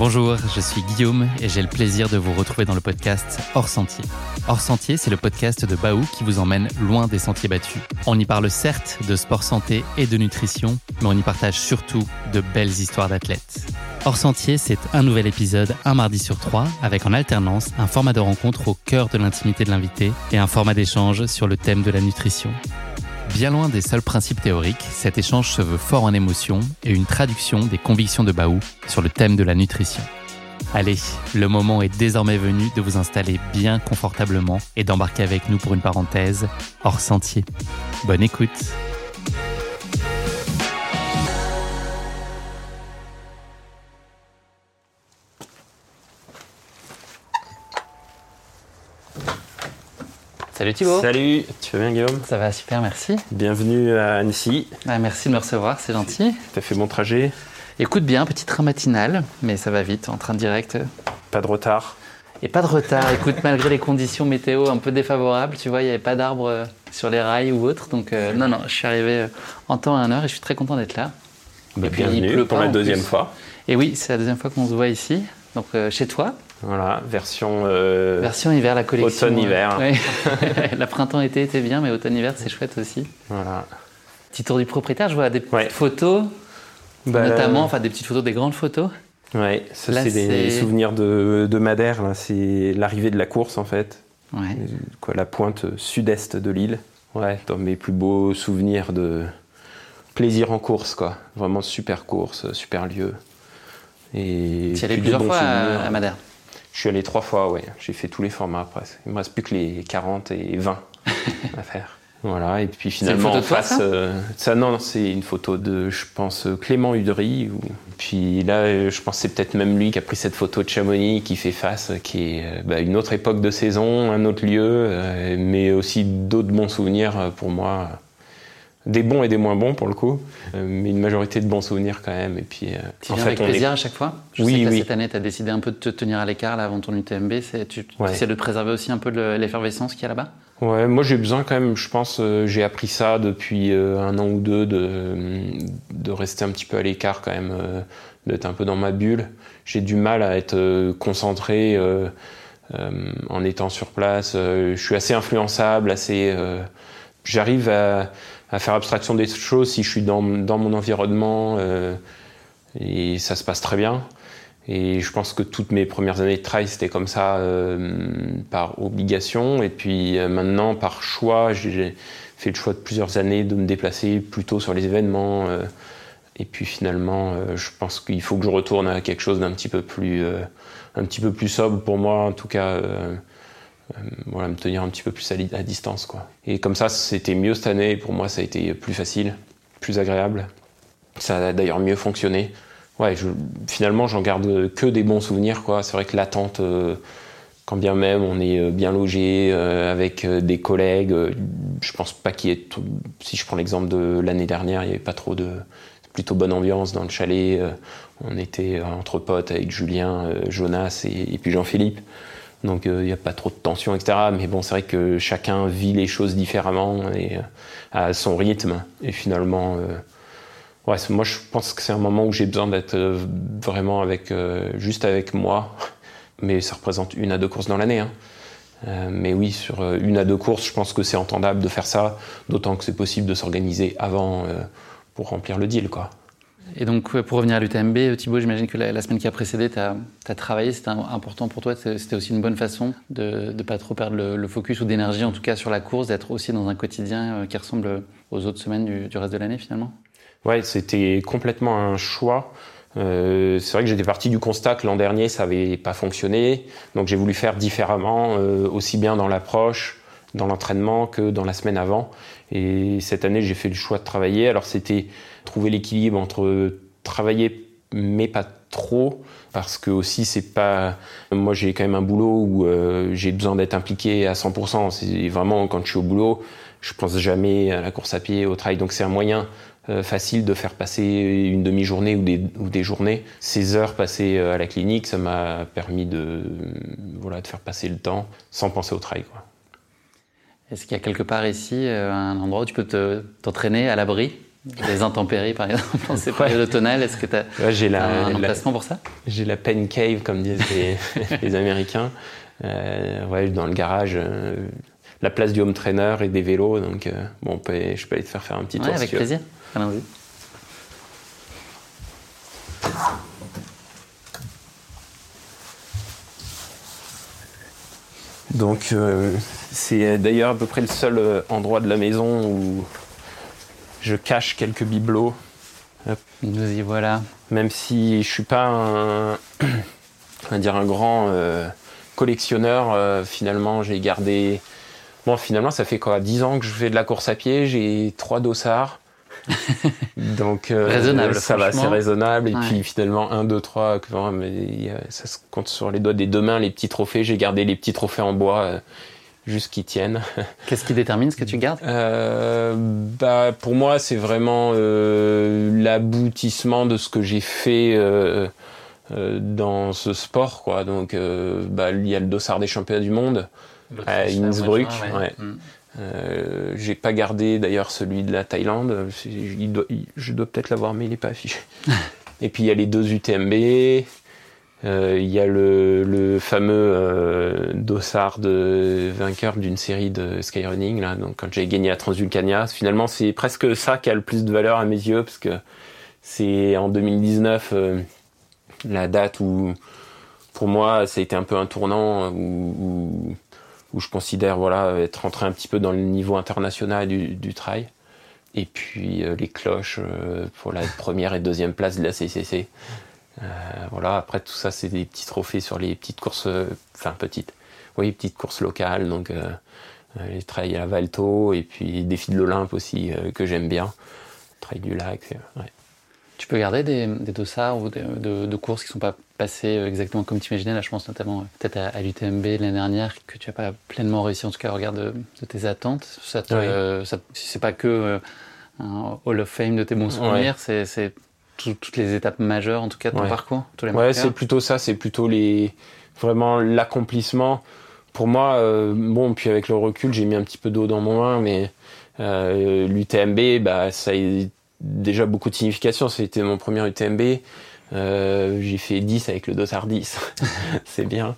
Bonjour, je suis Guillaume et j'ai le plaisir de vous retrouver dans le podcast Hors Sentier. Hors Sentier, c'est le podcast de Baou qui vous emmène loin des sentiers battus. On y parle certes de sport santé et de nutrition, mais on y partage surtout de belles histoires d'athlètes. Hors Sentier, c'est un nouvel épisode un mardi sur trois, avec en alternance un format de rencontre au cœur de l'intimité de l'invité et un format d'échange sur le thème de la nutrition. Bien loin des seuls principes théoriques, cet échange se veut fort en émotion et une traduction des convictions de Baou sur le thème de la nutrition. Allez, le moment est désormais venu de vous installer bien confortablement et d'embarquer avec nous pour une parenthèse hors sentier. Bonne écoute Salut Thibaut Salut, tu vas bien Guillaume? Ça va super, merci. Bienvenue à Annecy. Ah, merci de me recevoir, c'est gentil. T'as fait bon trajet? Écoute bien, petit train matinal, mais ça va vite, en train direct. Pas de retard Et pas de retard, écoute, malgré les conditions météo un peu défavorables, tu vois, il n'y avait pas d'arbres euh, sur les rails ou autre, donc euh, non, non, je suis arrivé euh, en temps et en heure et je suis très content d'être là. Bah, Et puis, il Bienvenue pleut pour pas, la deuxième fois. Et oui, c'est la deuxième fois qu'on se voit ici, donc euh, chez toi, Voilà, version... euh, version hiver, la collection. Automne-hiver. euh, ouais. la printemps-été était bien, mais automne-hiver, c'est chouette aussi. Voilà. Petit tour du propriétaire, je vois des petites Ouais. photos, Bah, notamment, enfin des petites photos, des grandes photos. Ouais, ça Là, c'est des souvenirs de, de Madère. C'est l'arrivée de la course en fait. Ouais. Euh, Quoi, la pointe sud-est de l'île. Ouais, dans mes plus beaux souvenirs de plaisir en course, quoi. Vraiment super course, super lieu. Et Tu y allais plusieurs fois à Madère. Je suis allé trois fois, ouais. J'ai fait tous les formats presque. Il me reste plus que les 40 et 20 à faire. Voilà, et puis finalement en face, ça? euh, ça non, c'est une photo de, je pense, euh, Clément Udry. Ou... Puis là, euh, je pense que c'est peut-être même lui qui a pris cette photo de Chamonix qui fait face, qui est bah, une autre époque de saison, un autre lieu, euh, mais aussi d'autres bons souvenirs pour moi. Des bons et des moins bons pour le coup, euh, mais une majorité de bons souvenirs quand même. Et puis, euh, Tu en viens fait, avec est- plaisir à chaque fois Je Oui, sais que là, oui. cette année, tu as décidé un peu de te tenir à l'écart là, avant ton UTMB. Tu, Ouais. essaies de préserver aussi un peu l'effervescence qu'il y a là-bas? Ouais, moi j'ai besoin quand même, je pense, euh, j'ai appris ça depuis euh, un an ou deux, de, de rester un petit peu à l'écart quand même, euh, d'être un peu dans ma bulle. J'ai du mal à être concentré en étant sur place. Je suis assez influençable, assez. J'arrive à, à faire abstraction des choses si je suis dans, mon environnement euh, et ça se passe très bien. Et je pense que toutes mes premières années de trail, c'était comme ça euh, par obligation. Et puis euh, maintenant, par choix, j'ai fait le choix de plusieurs années de me déplacer plutôt sur les événements. et puis finalement, je pense qu'il faut que je retourne à quelque chose d'un petit peu petit peu plus sobre pour moi, en tout cas. Euh, voilà, me tenir un petit peu plus à, à distance, quoi. Et comme ça, c'était mieux cette année. Pour moi, ça a été plus facile, plus agréable. Ça a d'ailleurs mieux fonctionné. Ouais, finalement, j'en garde que des bons souvenirs. C'est vrai que l'attente, euh, quand bien même on est euh, bien logé, euh, avec des collègues, euh, je pense pas qu'il y ait. Si je prends l'exemple de l'année dernière, il n'y avait pas trop de. Plutôt bonne ambiance dans le chalet. on était entre potes avec Julien, Jonas et puis Jean-Philippe. Donc euh, il n'y a pas trop de tension, etc. Mais bon, c'est vrai que chacun vit les choses différemment et euh, à son rythme. Et finalement, euh, moi je pense que c'est un moment où j'ai besoin d'être euh, vraiment avec, euh, juste avec moi. Mais ça représente une à deux courses dans l'année. hein. Euh, mais oui, sur euh, une à deux courses, je pense que c'est entendable de faire ça, d'autant que c'est possible de s'organiser avant euh, pour remplir le deal, quoi. Et donc, pour revenir à l'UTMB, euh, Thibaut, j'imagine que la, semaine qui a précédé, tu as, travaillé, c'était important pour toi, c'était aussi une bonne façon de ne pas trop perdre le, focus ou d'énergie, en tout cas sur la course, d'être aussi dans un quotidien euh, qui ressemble aux autres semaines du, reste de l'année finalement? Ouais, c'était complètement un choix. Euh, c'est vrai que j'étais parti du constat que l'an dernier ça avait pas fonctionné, donc j'ai voulu faire différemment, aussi bien dans l'approche, dans l'entraînement que dans la semaine avant. Et cette année j'ai fait le choix de travailler. Alors c'était trouver l'équilibre entre travailler mais pas trop parce que aussi c'est pas moi j'ai quand même un boulot où euh, j'ai besoin d'être impliqué à 100% c'est vraiment quand je suis au boulot je pense jamais à la course à pied au trail donc c'est un moyen euh, facile de faire passer une demi-journée ou des, ou des journées. Ces heures passées euh, à la clinique ça m'a permis de voilà de faire passer le temps sans penser au quoi. Est-ce qu'il y a quelque part ici un endroit où tu peux te- t'entraîner à l'abri? Des intempéries, par exemple, dans ces périodes automnales Est-ce que tu as un emplacement pour ça? J'ai la pen cave, comme disent les, Américains. ouais, dans le garage, la place du home trainer et des vélos. Donc, bon, je peux aller te faire faire un petit tour. Avec plaisir. Allons-y. Donc euh, c'est d'ailleurs à peu près le seul euh, endroit de la maison où je cache quelques bibelots. Nous y voilà. Même si je suis pas un, dire un grand euh, collectionneur, finalement j'ai gardé. Bon, finalement ça fait quoi 10 ans que je fais de la course à pied, j'ai trois dossards. Donc euh, raisonnable, ça va, c'est raisonnable. Et puis finalement, 1, 2, 3, mais ça se compte sur les doigts des deux mains, les petits trophées. J'ai gardé les petits trophées en bois. Euh, juste qu'ils tiennent. Qu'est-ce qui détermine ce que tu gardes? Euh, bah, Pour moi, c'est vraiment l'aboutissement de ce que j'ai fait dans ce sport. Quoi. Donc, bah, il y a le dossard des championnats du monde à Innsbruck. Ouais. Mm. Euh, j'ai pas gardé d'ailleurs celui de la Thaïlande. je dois peut-être l'avoir, mais il n'est pas affiché. Et puis il y a les deux UTMB. Euh, il y a le, fameux euh, dossard de vainqueur d'une série de skyrunning. Là. Donc quand j'ai gagné à Transvulcania, finalement c'est presque ça qui a le plus de valeur à mes yeux parce que c'est en 2019 la date où pour moi ça a été un peu un tournant où je considère voilà être rentré un petit peu dans le niveau international du, trail. Et puis euh, les cloches euh, pour la première et deuxième place de la CCC. Euh, voilà, après tout ça, c'est des petits trophées sur les petites courses, enfin petites, oui, petites courses locales, donc les trails à Valto et puis défis de l'Olympe aussi que j'aime bien, trail du lac. Ouais. Tu peux garder des, des dossards ou de, courses qui ne sont pas passées euh, exactement comme tu imaginais Là, je pense notamment euh, peut-être à, l'UTMB l'année dernière, que tu n'as pas pleinement réussi, en tout cas, au regard de, tes attentes. Ça te, euh, c'est pas que un Hall of Fame de tes bons souvenirs, c'est toutes les étapes majeures, en tout cas, de ton parcours tous les Ouais, c'est plutôt ça, c'est plutôt les, vraiment l'accomplissement. Pour moi, bon, puis avec le recul, j'ai mis un petit peu d'eau dans mon vin, mais l'UTMB, bah, ça a déjà beaucoup de signification. C'était mon premier UTMB. Euh, j'ai fait 10 avec le Dossard 10. c'est bien.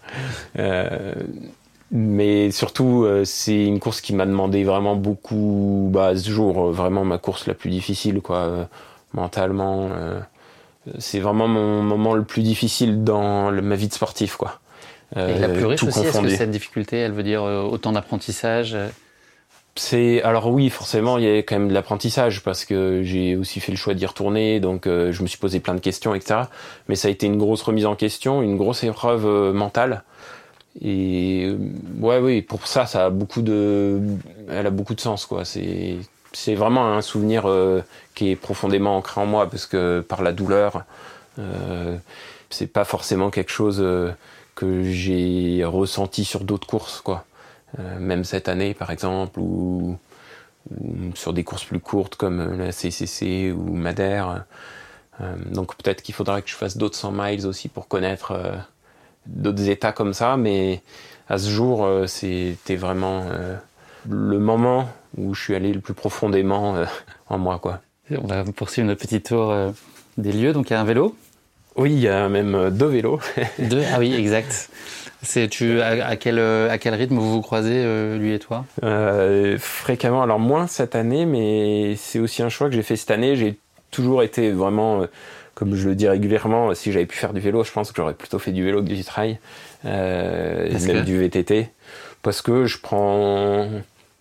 Euh, mais surtout, euh, c'est une course qui m'a demandé vraiment beaucoup. Bah, ce jour, vraiment ma course la plus difficile, quoi, mentalement. c'est vraiment mon moment le plus difficile dans ma vie de sportif, quoi. Et la plus riche aussi, est-ce que cette difficulté, elle veut dire autant d'apprentissage c'est alors oui forcément il y a quand même de l'apprentissage parce que j'ai aussi fait le choix d'y retourner donc euh, je me suis posé plein de questions etc mais ça a été une grosse remise en question une grosse épreuve euh, mentale et euh, ouais oui pour ça ça a beaucoup de elle a beaucoup de sens quoi c'est c'est vraiment un souvenir qui est profondément ancré en moi parce que par la douleur c'est pas forcément quelque chose que j'ai ressenti sur d'autres courses quoi euh, même cette année par exemple, ou, sur des courses plus courtes comme la CCC ou Madère. Euh, donc peut-être qu'il faudra que je fasse d'autres 100 miles aussi pour connaître euh, d'autres états comme ça, mais à ce jour, c'était vraiment le moment où je suis allé le plus profondément en moi. Quoi. On va poursuivre notre petit tour des lieux. Donc il y a un vélo Oui, il y a même deux vélos. deux Ah oui, exact. C'est tu à, quel à quel rythme vous vous croisez euh, lui et toi? Euh, Fréquemment, alors moins cette année, mais c'est aussi un choix que j'ai fait cette année. J'ai toujours été vraiment, euh, comme je le dis régulièrement, si j'avais pu faire du vélo, je pense que j'aurais plutôt fait du vélo que du trail, même du VTT, parce que je prends,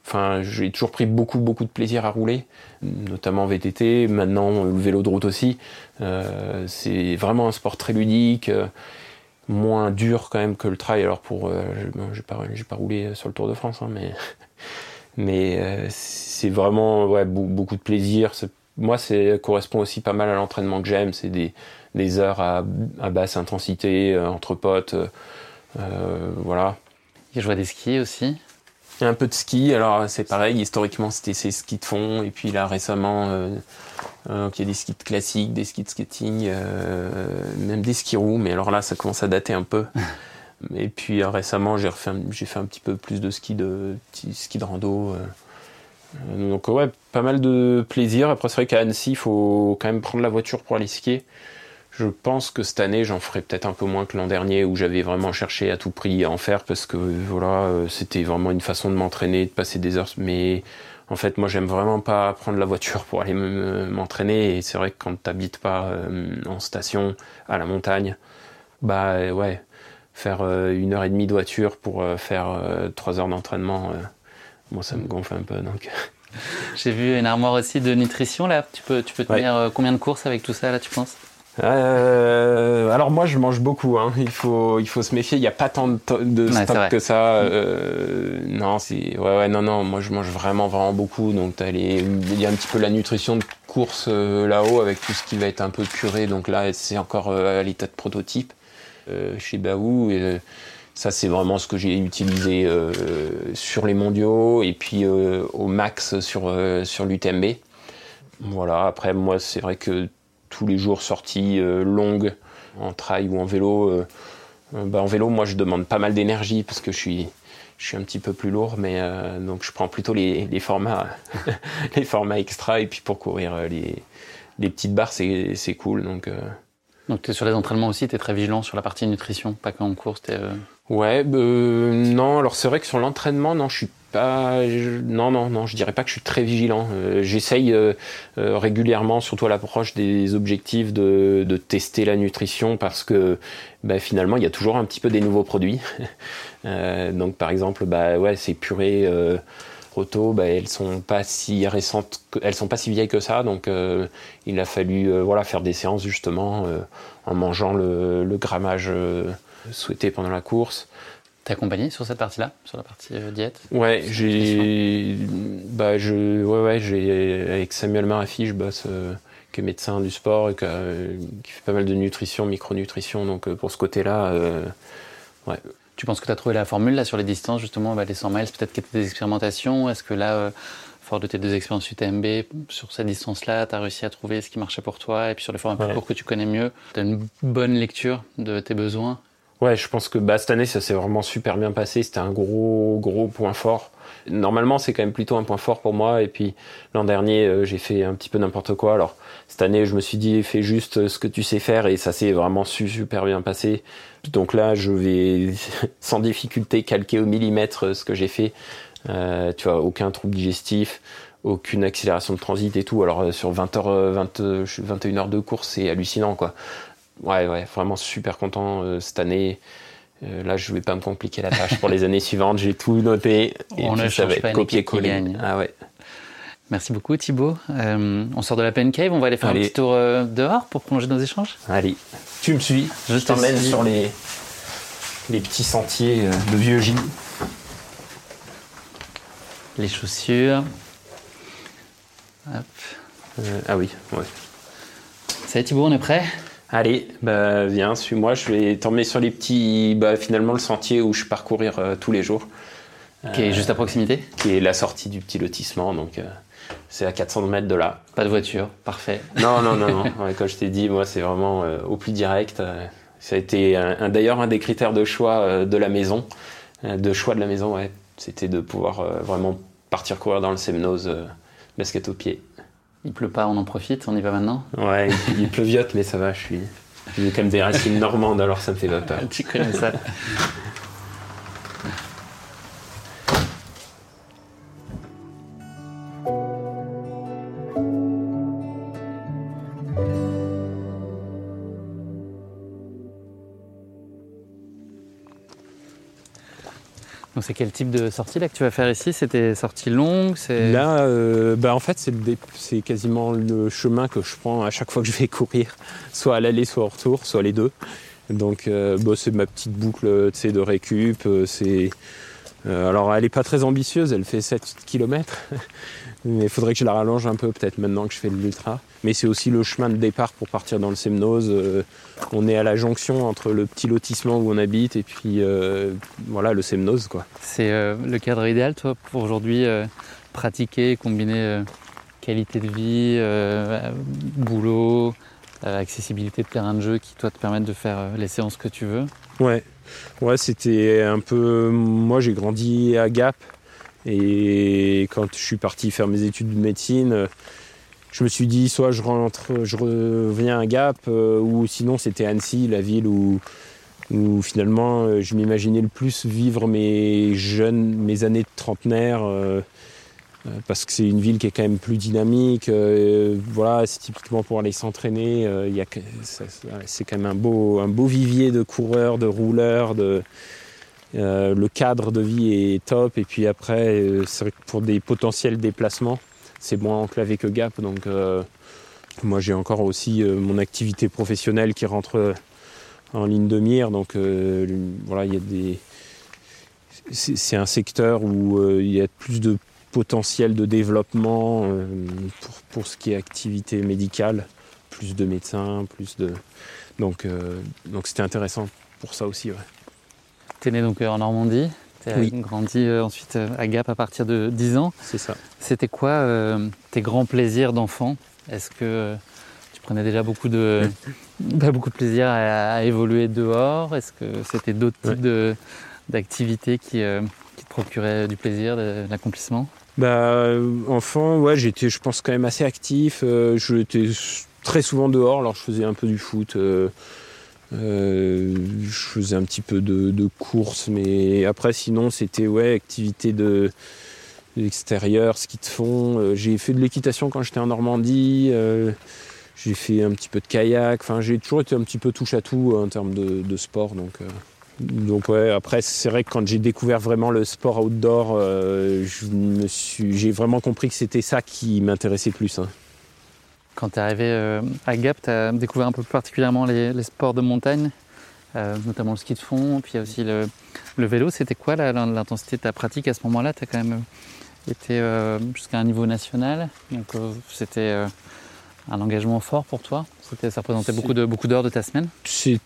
enfin, j'ai toujours pris beaucoup beaucoup de plaisir à rouler, notamment VTT, maintenant le vélo de route aussi. c'est vraiment un sport très ludique moins dur quand même que le trail. Alors pour, euh, j'ai pas, pas roulé sur le Tour de France, hein, mais mais euh, c'est vraiment ouais, beaucoup de plaisir. Moi, ça correspond aussi pas mal à l'entraînement que j'aime. C'est des, des, heures à, basse intensité euh, entre potes, voilà. je vois des skis aussi. Un peu de ski. Alors c'est pareil. Historiquement, c'était ces skis de fond, et puis là récemment donc il y a des skis classiques, des skis de skating, euh, même des skis roues, mais alors là ça commence à dater un peu. Et puis euh, récemment j'ai fait, un petit peu plus de ski de, ski de rando. Donc ouais, pas mal de plaisir. Après c'est vrai qu'à Annecy, il faut quand même prendre la voiture pour aller skier. Je pense que cette année, j'en ferai peut-être un peu moins que l'an dernier où j'avais vraiment cherché à tout prix à en faire parce que voilà, c'était vraiment une façon de m'entraîner, de passer des heures. Mais en fait, moi, j'aime vraiment pas prendre la voiture pour aller m'entraîner. Et c'est vrai que quand t'habites pas en station, à la montagne, bah ouais, faire une heure et demie de voiture pour faire trois heures d'entraînement, moi, ça me gonfle un peu. Donc. J'ai vu une armoire aussi de nutrition là. Tu peux, tu peux tenir combien de courses avec tout ça là, tu penses? Euh, alors moi je mange beaucoup, hein. il, faut, il faut se méfier, il n'y a pas tant de, de stock que ça. Euh, non, c'est, ouais, ouais, non, non, moi je mange vraiment, vraiment beaucoup. Donc il y a un petit peu la nutrition de course euh, là-haut avec tout ce qui va être un peu puré. Donc là c'est encore euh, à l'état de prototype euh, chez Baou. Et, ça, c'est vraiment ce que j'ai utilisé sur les mondiaux et puis au max sur, sur l'UTMB. Voilà, après, moi, c'est vrai que tous les jours sorties euh, longues en trail ou en vélo. Euh, euh, bah, en vélo, moi, je demande pas mal d'énergie parce que je suis, un petit peu plus lourd, mais donc je prends plutôt les, formats, les formats extra. Et puis pour courir les, petites barres, c'est, cool. Donc, donc es sur les entraînements aussi, tu es très vigilant sur la partie nutrition, pas qu'en course. Ouais, non. Alors c'est vrai que sur l'entraînement, non, je suis pas, non, non, non, je dirais pas que je suis très vigilant. Euh, j'essaye euh, euh, régulièrement, surtout à l'approche des objectifs, de, de, tester la nutrition parce que bah, finalement, il y a toujours un petit peu des nouveaux produits. donc, par exemple, bah ouais, ces purées roto, bah, elles sont pas si récentes, elles sont pas si vieilles que ça. Donc, il a fallu voilà faire des séances justement en mangeant le, le grammage souhaité pendant la course. T'es accompagné sur cette partie-là, sur la partie euh, diète Ouais, j'ai, bah, je, ouais, ouais, j'ai avec Samuel Marafi, je bosse, euh, qui est médecin du sport et euh, qui, fait pas mal de nutrition, micronutrition. Donc pour ce côté-là, ouais. Tu penses que tu as trouvé la formule là sur les distances justement, bah, les 100 miles, peut-être qu'il y a des expérimentations. Est-ce que là, fort de tes deux expériences UTMB, sur cette distance-là, tu as réussi à trouver ce qui marchait pour toi et puis sur les formats plus courts que tu connais mieux, tu as une bonne lecture de tes besoins Ouais, je pense que bah, cette année, ça s'est vraiment super bien passé. C'était un gros, gros point fort. Normalement, c'est quand même plutôt un point fort pour moi. Et puis l'an dernier, euh, j'ai fait un petit peu n'importe quoi. Alors cette année, je me suis dit, fais juste ce que tu sais faire, et ça s'est vraiment super bien passé. Donc là, je vais sans difficulté calquer au millimètre ce que j'ai fait. Euh, tu vois, aucun trouble digestif, aucune accélération de transit et tout. Alors euh, sur 20 heures, 20, 21 heures de course, c'est hallucinant, quoi ouais, ouais, vraiment super content euh, cette année. Euh, là, je vais pas me compliquer la tâche pour les années suivantes. J'ai tout noté et on puis ça va être copier-coller. Ah ouais. Merci beaucoup Thibaut. Euh, on sort de la pen cave, on va aller faire un petit tour dehors pour prolonger nos échanges. Allez, tu me suis. Je t'emmène sur les, les petits sentiers de vieux Gilles. Les chaussures. Hop. ah oui, ouais. Ça y est Thibaut, on est prêt? Allez, bah, viens, suis-moi. Je vais t'emmener sur les petits, bah, finalement, le sentier où je parcourir euh, tous les jours. Qui est juste à proximité? Qui est la sortie du petit lotissement, donc euh, c'est à 400 mètres de là. Pas de voiture, parfait. Non, non, non, non. comme je t'ai dit, moi, c'est vraiment euh, au plus direct. ça a été d'ailleurs un des critères de choix de la maison, de choix de la maison, ouais. C'était de pouvoir vraiment partir courir dans le Semnose, basket au pied. Il pleut pas, on en profite, on y va maintenant Ouais, il pleuviote, mais ça va, je suis. J'ai quand même des racines normandes, alors ça me fait pas peur. tu connais ça Donc c'est quel type de sortie là que tu vas faire ici? C'était sortie longue Là, euh, bah en fait, c'est quasiment le chemin que je prends à chaque fois que je vais courir, soit à l'aller, soit au retour, soit les deux. Donc euh, bah, c'est ma petite boucle de récup. Euh, alors elle n'est pas très ambitieuse, elle fait 7 km. Mais il faudrait que je la rallonge un peu peut-être maintenant que je fais de l'ultra. Mais c'est aussi le chemin de départ pour partir dans le Semnose. Euh, on est à la jonction entre le petit lotissement où on habite et puis euh, voilà le Semnose quoi. C'est le cadre idéal toi pour aujourd'hui pratiquer, combiner qualité de vie, boulot, accessibilité de terrain de jeu qui toi te permettent de faire les séances que tu veux? Ouais, ouais c'était un peu. Moi j'ai grandi à Gap Et quand je suis parti faire mes études de médecine, je me suis dit soit je rentre, je reviens à Gap, ou sinon c'était Annecy, la ville où, finalement je m'imaginais le plus vivre mes jeunes, mes années de trentenaire. Euh, parce que c'est une ville qui est quand même plus dynamique. Euh, voilà, c'est typiquement pour aller s'entraîner. Euh, c'est quand même un beau, un beau vivier de coureurs, de rouleurs. De, le cadre de vie est top. Et puis après, c'est vrai que pour des potentiels déplacements, c'est moins enclavé que Gap. Donc moi, j'ai encore aussi mon activité professionnelle qui rentre en ligne de mire. Donc voilà, il y a des c'est un secteur où il y a plus de potentiel de développement euh, pour, pour, ce qui est activité médicale, plus de médecins, plus de... Donc euh, donc c'était intéressant pour ça aussi. Ouais. Tu es né donc euh, en Normandie, tu as grandi ensuite à Gap à partir de 10 ans. C'est ça. C'était quoi tes grands plaisirs d'enfant? Est-ce que tu prenais déjà beaucoup de, beaucoup de plaisir à, évoluer dehors? Est-ce que c'était d'autres types d'activités qui, qui te procuraient du plaisir, de l'accomplissement? Bah, enfant, ouais, j'étais, je pense, quand même assez actif. Euh, j'étais très souvent dehors, alors je faisais un peu du foot. Euh, euh, je faisais un petit peu de, de course, mais après, sinon, c'était ouais, activité de, l'extérieur, ski de fond. j'ai fait de l'équitation quand j'étais en Normandie. j'ai fait un petit peu de kayak. Enfin, j'ai toujours été un petit peu touche à tout en termes de, de sport. Donc, donc ouais, après c'est vrai que quand j'ai découvert vraiment le sport outdoor, euh, j'ai vraiment compris que c'était ça qui m'intéressait plus. Hein. Quand tu es arrivé euh, à Gap, tu as découvert un peu plus particulièrement les, sports de montagne, euh, notamment le ski de fond, puis aussi le, vélo. C'était quoi l'intensité de ta pratique à ce moment-là? Tu as quand même été jusqu'à un niveau national, donc c'était un engagement fort pour toi Ça représentait beaucoup d'heures de, beaucoup de ta semaine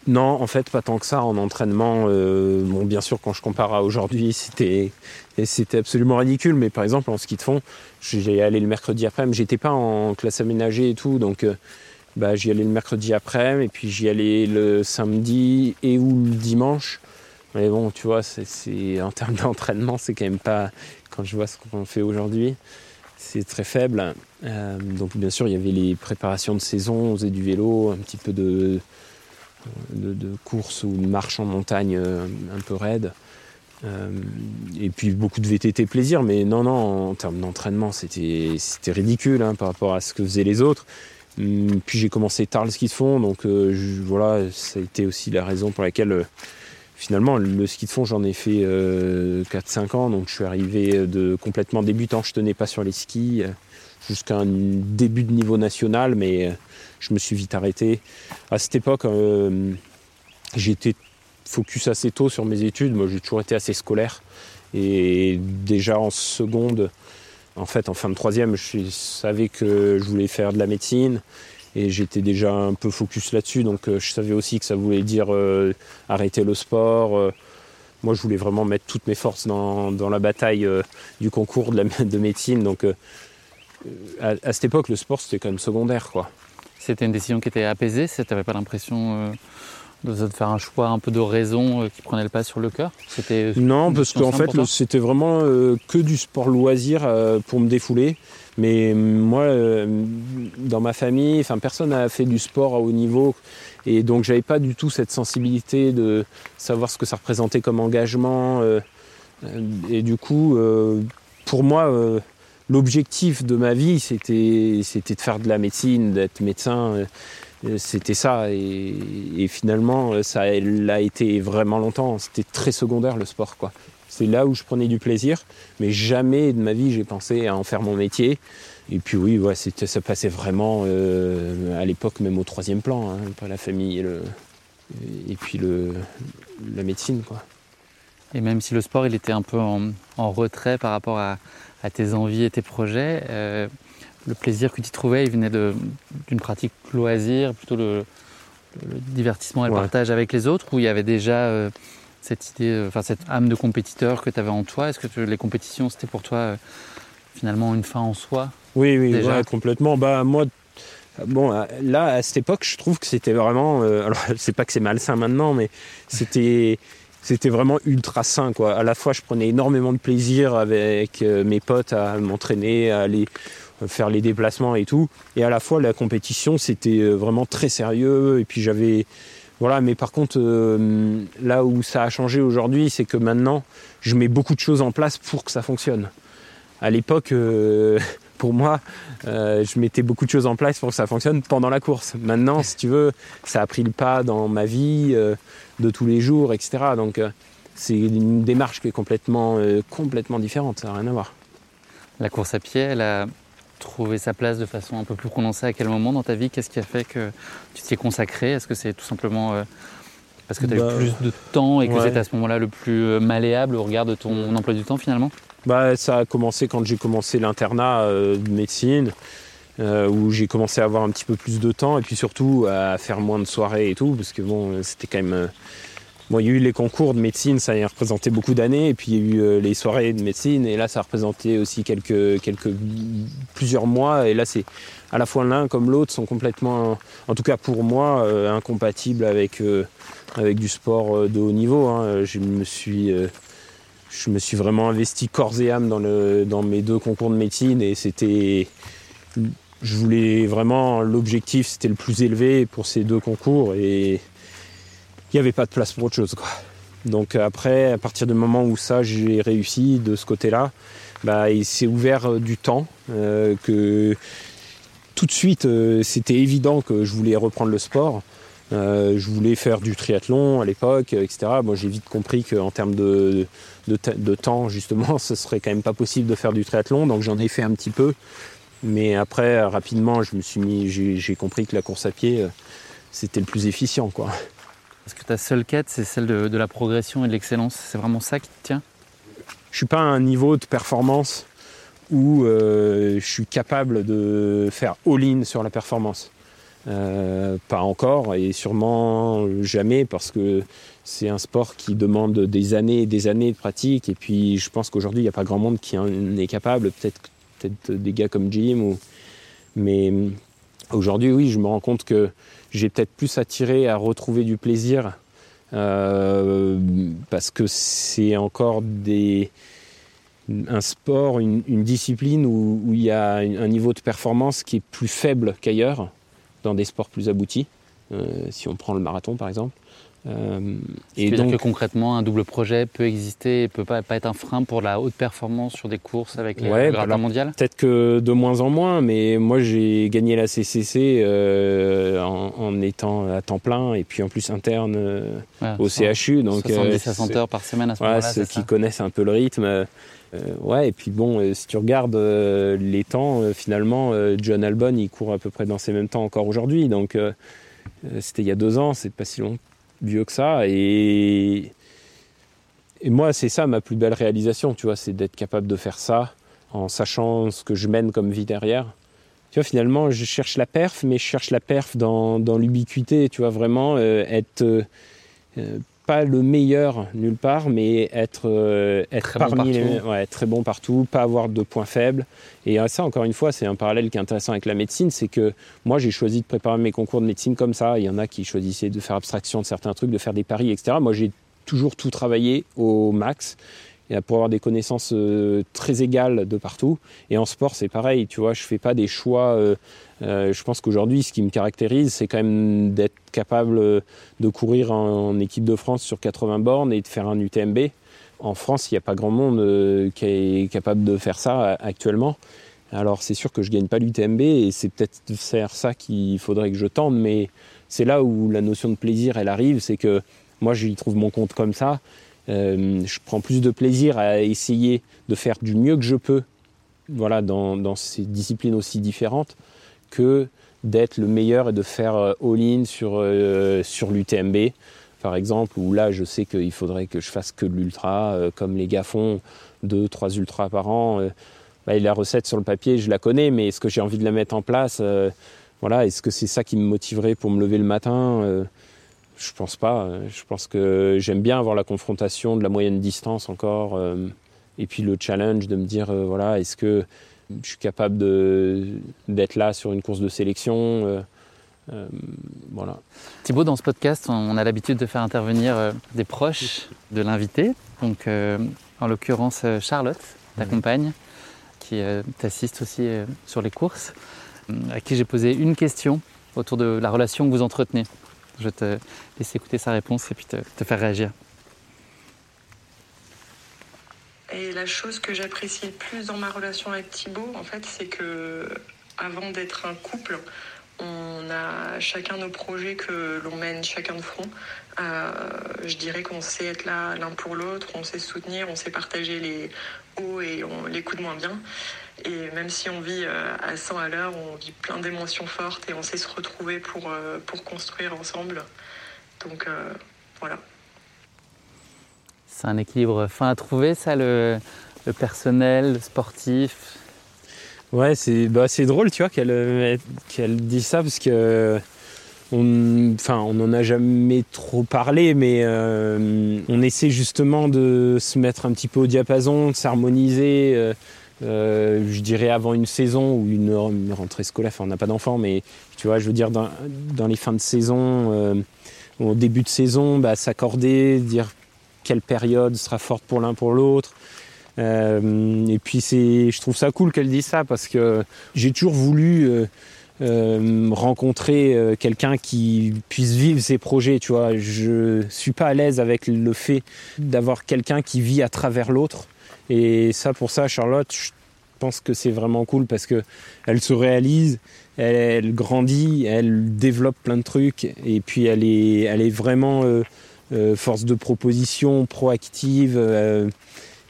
Non, en fait, pas tant que ça. En entraînement, euh, bon, bien sûr, quand je compare à aujourd'hui, c'était, c'était absolument ridicule. Mais par exemple, en ski de fond, j'y allais le mercredi après-midi. J'étais pas en classe aménagée et tout, donc euh, bah, j'y allais le mercredi après-midi, et puis j'y allais le samedi et ou le dimanche. Mais bon, tu vois, c'est, en termes d'entraînement, c'est quand même pas. Quand je vois ce qu'on fait aujourd'hui, c'est très faible. Euh, donc bien sûr, il y avait les préparations de saison, on faisait du vélo, un petit peu de, course ou de marche en montagne euh, un peu raide. Euh, et puis beaucoup de VTT plaisir, mais non, non, en termes d'entraînement, c'était ridicule hein, par rapport à ce que faisaient les autres. Hum, puis j'ai commencé tard le ski de fond, donc voilà, ça a été aussi la raison pour laquelle finalement le ski de fond j'en ai fait 4-5 ans, donc je suis arrivé de complètement débutant, je tenais pas sur les skis jusqu'à un début de niveau national, mais euh, je me suis vite arrêté. À cette époque, euh, j'étais focus assez tôt sur mes études. Moi, j'ai toujours été assez scolaire. Et déjà en seconde, en fait, en fin de troisième, je savais que je voulais faire de la médecine. Et j'étais déjà un peu focus là-dessus. Donc, euh, je savais aussi que ça voulait dire arrêter le sport. moi, je voulais vraiment mettre toutes mes forces dans, la bataille du concours de, la, de médecine. Donc, à, cette époque, le sport, c'était quand même secondaire. quoi. C'était une décision qui était apaisée Tu n'avais pas l'impression euh, de faire un choix un peu de raison euh, qui prenait le pas sur le cœur? Non, parce qu'en fait, c'était vraiment euh, que du sport loisir pour me défouler. Mais moi, dans ma famille, personne n'a fait du sport à haut niveau. Et donc, j'avais pas du tout cette sensibilité de savoir ce que ça représentait comme engagement. et du coup, pour moi, l'objectif de ma vie, c'était, c'était de faire de la médecine, d'être médecin. Euh, c'était ça. Et, finalement, ça l'a été vraiment longtemps. C'était très secondaire le sport. quoi. C'est là où je prenais du plaisir. Mais jamais de ma vie, j'ai pensé à en faire mon métier. Et puis oui, ouais, ça passait vraiment euh, à l'époque même au troisième plan. Hein, pas la famille et, le, et puis le, la médecine. quoi. Et même si le sport, il était un peu en, en retrait par rapport à, à tes envies et tes projets, euh, le plaisir que tu trouvais, il venait d'une pratique loisir, plutôt le, divertissement et le partage avec les autres, ou il y avait déjà euh, cette idée, euh, enfin cette âme de compétiteur que tu avais en toi Est-ce que les compétitions, c'était pour toi finalement une fin en soi Oui, oui, complètement. Bah moi, bon, là à cette époque, je trouve que c'était vraiment, alors c'est pas que c'est malsain maintenant, mais c'était c'était vraiment ultra sain. Quoi. À la fois, je prenais énormément de plaisir avec euh, mes potes à m'entraîner, à aller faire les déplacements et tout. Et à la fois, la compétition, c'était euh, vraiment très sérieux. Et puis j'avais. Voilà, mais par contre, euh, là où ça a changé aujourd'hui, c'est que maintenant, je mets beaucoup de choses en place pour que ça fonctionne. À l'époque, pour moi, je mettais beaucoup de choses en place pour que ça fonctionne pendant la course. Maintenant, si tu veux, ça a pris le pas dans ma vie de tous les jours, etc. Donc euh, c'est une démarche qui est complètement, euh, complètement différente, ça n'a rien à voir. La course à pied, elle a trouvé sa place de façon un peu plus prononcée à quel moment dans ta vie? Qu'est-ce qui a fait que tu t'y es consacré? Est-ce que c'est tout simplement euh, parce que tu as eu bah, plus de temps et que c'était à ce moment-là le plus malléable au regard de ton emploi du temps finalement? Bah, Ça a commencé quand j'ai commencé l'internat de médecine. où j'ai commencé à avoir un petit peu plus de temps et puis surtout à faire moins de soirées et tout, parce que bon, c'était quand même Bon, il y a eu les concours de médecine, ça a représenté beaucoup d'années, et puis il y a eu euh, les soirées de médecine, et là ça a représenté aussi quelques, quelques plusieurs mois, et là c'est à la fois l'un comme l'autre sont complètement, en tout cas pour moi, euh, incompatibles avec, euh, avec du sport de haut niveau. Hein. Je me suis je me suis vraiment investi corps et âme dans, le, dans mes deux concours de médecine et c'était je voulais vraiment l'objectif c'était le plus élevé pour ces deux concours et il n'y avait pas de place pour autre chose. Donc après, à partir du moment où ça, j'ai réussi de ce côté-là, bah, il s'est ouvert euh, du temps, euh, que tout de suite, euh, c'était évident que je voulais reprendre le sport. je voulais faire du triathlon à l'époque, etc. Moi, j'ai vite compris qu'en termes de, temps, justement, ce serait quand même pas possible de faire du triathlon. Donc, j'en ai fait un petit peu. Mais après, rapidement, je me suis mis, j'ai compris que la course à pied, c'était le plus efficient. Est-ce que ta seule quête, c'est celle de, la progression et de l'excellence. C'est vraiment ça qui te tient? Je suis pas à un niveau de performance où euh, je suis capable de faire all-in sur la performance. Euh, pas encore et sûrement jamais parce que c'est un sport qui demande des années et des années de pratique. Et puis je pense qu'aujourd'hui il n'y a pas grand monde qui en est capable, peut-être peut-être des gars comme Jim mais aujourd'hui oui je me rends compte que j'ai peut-être plus attiré à retrouver du plaisir euh, parce que c'est encore un sport, une, discipline où, il y a un niveau de performance qui est plus faible qu'ailleurs, dans des sports plus aboutis. Euh, si on prend le marathon par exemple. Euh, et donc que concrètement, un double projet peut exister et peut pas, pas être un frein pour la haute performance sur des courses avec les ouais, bah mondiales Peut-être que de moins en moins, mais moi j'ai gagné la CCC euh, en, étant à temps plein et puis en plus interne euh, au CHU. Donc, 70 à 100 heures par semaine à ce moment-là. Ceux qui connaissent un peu le rythme. ouais, et puis bon, si tu regardes les temps, finalement, John Albon, il court à peu près dans ces mêmes temps encore aujourd'hui. Donc, c'était il y a deux ans, c'est pas si long vieux que ça. Et, et moi, c'est ça ma plus belle réalisation, tu vois, c'est d'être capable de faire ça en sachant ce que je mène comme vie derrière. Tu vois, finalement, je cherche la perf, mais je cherche la perf dans, dans l'ubiquité, tu vois, vraiment euh, être euh, pas le meilleur nulle part, mais être, euh, être parmi les ouais, très bon partout, pas avoir de points faibles. Et ça, encore une fois, c'est un parallèle qui est intéressant avec la médecine, c'est que moi, j'ai choisi de préparer mes concours de médecine comme ça. Il y en a qui choisissaient de faire abstraction de certains trucs, de faire des paris, etc. Moi, j'ai toujours tout travaillé au max pour avoir des connaissances euh, très égales de partout. Et en sport, c'est pareil, tu vois, je fais pas des choix. Euh, euh, je pense qu'aujourd'hui, ce qui me caractérise, c'est quand même d'être capable de courir en, équipe de France sur 80 bornes et de faire un UTMB. En France, il n'y a pas grand monde qui est capable de faire ça actuellement. Alors c'est sûr que je gagne pas l'UTMB et c'est peut-être faire ça qu'il faudrait que je tente, mais c'est là où la notion de plaisir elle arrive, c'est que moi j'y trouve mon compte comme ça euh, je prends plus de plaisir à essayer de faire du mieux que je peux voilà, dans, ces disciplines aussi différentes que d'être le meilleur et de faire euh, all-in sur, euh, sur l'UTMB, par exemple, où là je sais qu'il faudrait que je fasse que de l'ultra, comme les gars font deux, trois ultras par an. Bah, la recette sur le papier, je la connais, mais est-ce que j'ai envie de la mettre en place voilà, Est-ce que c'est ça qui me motiverait pour me lever le matin je pense pas. Je pense que j'aime bien avoir la confrontation de la moyenne distance encore. Euh, et puis le challenge de me dire, euh, voilà, est-ce que je suis capable d'être là sur une course de sélection voilà. Thibaut, dans ce podcast, on a l'habitude de faire intervenir des proches de l'invité. Donc, en l'occurrence, Charlotte, ta compagne, qui t'assiste aussi sur les courses, à qui j'ai posé une question autour de la relation que vous entretenez. Je vais te laisser écouter sa réponse et puis te, faire réagir. Et la chose que j'apprécie le plus dans ma relation avec Thibaut, en fait, c'est que avant d'être un couple, on a chacun nos projets que l'on mène chacun de front. Euh, je dirais qu'on sait être là l'un pour l'autre, on sait se soutenir, on sait partager les hauts et les coups de moins bien. Et même si on vit euh, à 100 à l'heure, on vit plein d'émotions fortes et on sait se retrouver pour, euh, pour construire ensemble. Donc voilà. C'est un équilibre fin à trouver, ça, le, le personnel, le sportif? Ouais, c'est bah, drôle, tu vois, qu'elle qu'elle dise ça parce que on, enfin, on n'en a jamais trop parlé, mais euh, on essaie justement de se mettre un petit peu au diapason, de s'harmoniser. Euh, euh, je dirais avant une saison ou une, rentrée scolaire, enfin on n'a pas d'enfants, mais tu vois, je veux dire dans, les fins de saison, au début de saison, bah, s'accorder, dire quelle période sera forte pour l'un pour l'autre. et puis c'est, je trouve ça cool qu'elle dise ça parce que j'ai toujours voulu euh, rencontrer euh, quelqu'un qui puisse vivre ses projets, tu vois. Je suis pas à l'aise avec le fait d'avoir quelqu'un qui vit à travers l'autre. Et ça, pour ça, Charlotte, je pense que c'est vraiment cool parce que elle se réalise, elle, grandit, elle développe plein de trucs et puis elle est, elle est vraiment euh, force de proposition, proactive.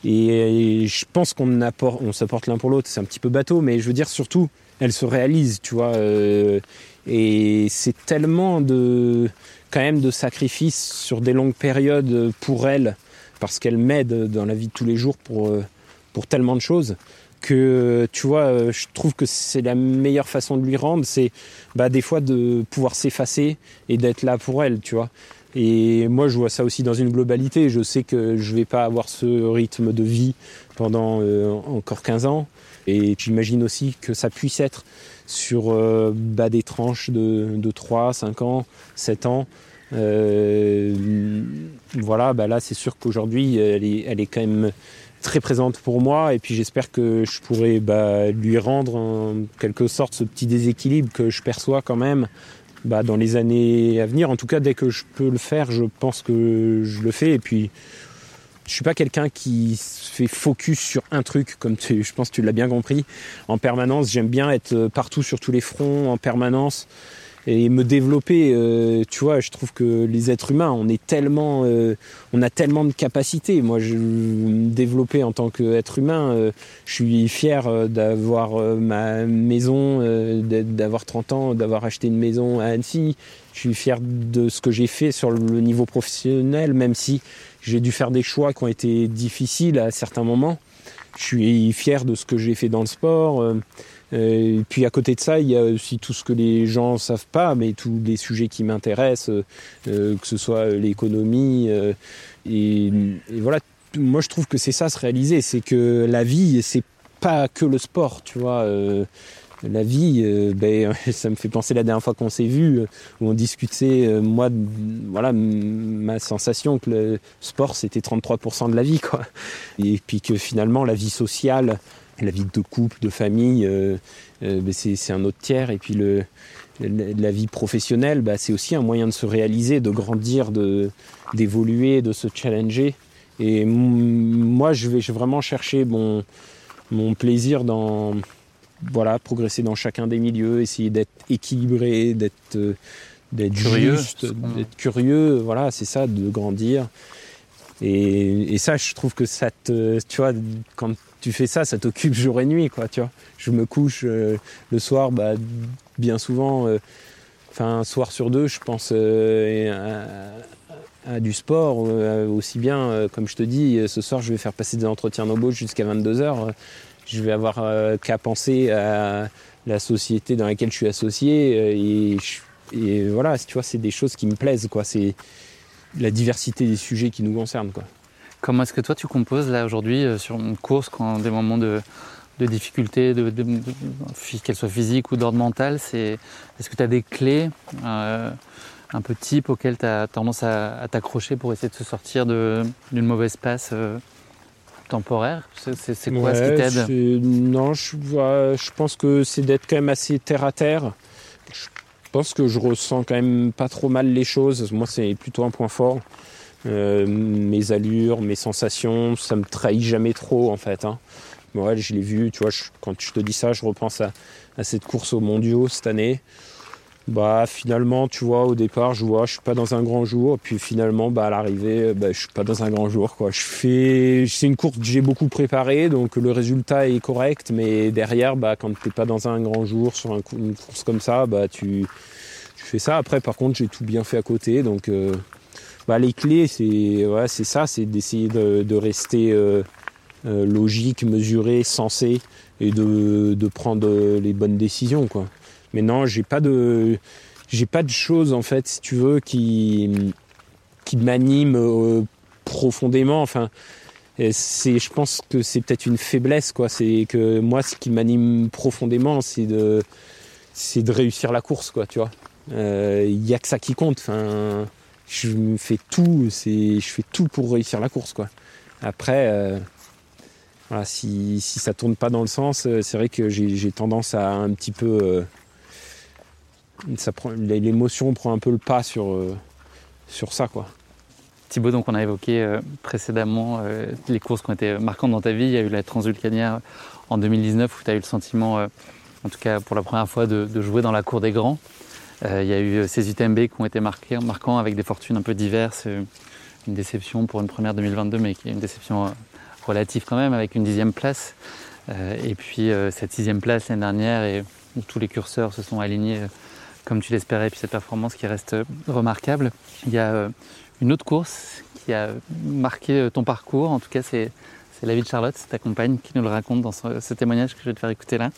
Et, je pense qu'on apporte, on s'apporte l'un pour l'autre. C'est un petit peu bateau, mais je veux dire surtout, elle se réalise, tu vois. Euh, et c'est tellement de, quand même, de sacrifices sur des longues périodes pour elle, parce qu'elle m'aide dans la vie de tous les jours pour, euh, pour tellement de choses que tu vois, euh, je trouve que c'est la meilleure façon de lui rendre, c'est bah, des fois de pouvoir s'effacer et d'être là pour elle, tu vois. Et moi, je vois ça aussi dans une globalité. Je sais que je vais pas avoir ce rythme de vie pendant encore 15 ans. Et j'imagine aussi que ça puisse être sur euh, bah, des tranches de, de, 3, 5 ans, 7 ans. Euh, voilà, bah là c'est sûr qu'aujourd'hui elle est, elle est quand même très présente pour moi et puis j'espère que je pourrai bah, lui rendre en quelque sorte ce petit déséquilibre que je perçois quand même bah, dans les années à venir. En tout cas, dès que je peux le faire, je pense que je le fais. Et puis, je suis pas quelqu'un qui se fait focus sur un truc, comme tu, je pense que tu l'as bien compris. En permanence, j'aime bien être partout sur tous les fronts, en permanence et me développer. Euh, tu vois, je trouve que les êtres humains, on est tellement, euh, on a tellement de capacités. Moi, je me développer en tant qu'être humain. Euh, je suis fier d'avoir ma maison, d'avoir 30 ans, d'avoir acheté une maison à Annecy. Je suis fier de ce que j'ai fait sur le niveau professionnel, même si j'ai dû faire des choix qui ont été difficiles à certains moments. Je suis fier de ce que j'ai fait dans le sport. Euh, et puis à côté de ça, il y a aussi tout ce que les gens ne savent pas, mais tous les sujets qui m'intéressent, euh, que ce soit l'économie. Euh, et, voilà, moi je trouve que c'est ça se réaliser, c'est que la vie, c'est pas que le sport, tu vois. la vie, ben, ça me fait penser la dernière fois qu'on s'est vu, où on discutait, moi, voilà, ma sensation que le sport c'était 33% de la vie, quoi. Et puis que finalement la vie sociale, la vie de couple, de famille, euh, euh, c'est un autre tiers. Et puis le, la vie professionnelle, bah, c'est aussi un moyen de se réaliser, de grandir, d'évoluer, de, se challenger. Et moi, je vais vraiment chercher mon, mon plaisir dans voilà, progresser dans chacun des milieux, essayer d'être équilibré, d'être euh, juste, d'être curieux, voilà, c'est ça, de grandir. Et, et, ça, je trouve que ça te, tu vois, quand tu fais ça, ça t'occupe jour et nuit, quoi, tu vois. Je me couche euh, le soir, bah, bien souvent, euh, enfin, un soir sur deux, je pense euh, à, du sport, aussi bien, comme je te dis, ce soir, je vais faire passer des entretiens d'embauche jusqu'à 22h. je vais avoir qu'à penser à la société dans laquelle je suis associé. et, et voilà, tu vois, c'est des choses qui me plaisent, quoi. C'est la diversité des sujets qui nous concernent, quoi. Comment est-ce que toi tu composes là aujourd'hui euh, sur une course quand des moments de, de difficultés, de, qu'elles soient physiques ou d'ordre mental, c'est est-ce que tu as des clés euh, un peu type auxquelles tu as tendance à, t'accrocher pour essayer de se sortir d'une mauvaise passe euh, temporaire? C'est quoi ce qui t'aide? Non, je, je pense que c'est d'être quand même assez terre à terre. Je pense que je ressens quand même pas trop mal les choses. Moi, c'est plutôt un point fort. Euh, mes allures, mes sensations, ça me trahit jamais trop en fait. Hein. Je l'ai vu, tu vois, quand je te dis ça, je repense à, cette course au mondiaux cette année. Bah finalement, tu vois, au départ, je vois, je suis pas dans un grand jour, puis finalement, bah à l'arrivée, bah, je suis pas dans un grand jour, quoi. Je fais, c'est une course que j'ai beaucoup préparée, donc le résultat est correct, mais derrière, bah quand t'es pas dans un grand jour sur une course comme ça, bah tu, fais ça. Après, par contre, j'ai tout bien fait à côté, donc euh, bah les clés, c'est ouais, c'est ça, c'est d'essayer de, rester euh, euh, logique, mesuré, sensé et de, prendre les bonnes décisions quoi. Mais non, j'ai pas de j'ai pas de choses en fait si tu veux qui qui m'animent euh, profondément. Enfin c'est je pense que c'est peut-être une faiblesse quoi. C'est que moi ce qui m'anime profondément c'est de c'est de réussir la course quoi tu vois. Il euh, y a que ça qui compte. Enfin je fais tout pour réussir la course quoi après voilà, si, si ça tourne pas dans le sens, euh, c'est vrai que j'ai tendance à un petit peu. Euh, l'émotion prend un peu le pas sur, euh, sur ça. Thibaut, donc on a évoqué précédemment les courses qui ont été marquantes dans ta vie. Il y a eu la Transvulcanière en 2019 où tu as eu le sentiment, en tout cas pour la première fois, de, jouer dans la cour des grands. Il y a eu ces UTMB qui ont été marquants avec des fortunes un peu diverses. Une déception pour une première 2022, mais qui est une déception relatif quand même, avec une dixième place. Euh, et puis euh, cette sixième place l'année dernière, et où tous les curseurs se sont alignés euh, comme tu l'espérais, et puis cette performance qui reste remarquable. Il y a une autre course qui a marqué ton parcours, en tout cas c'est la vie de Charlotte, ta compagne, qui nous le raconte dans ce, témoignage que je vais te faire écouter là.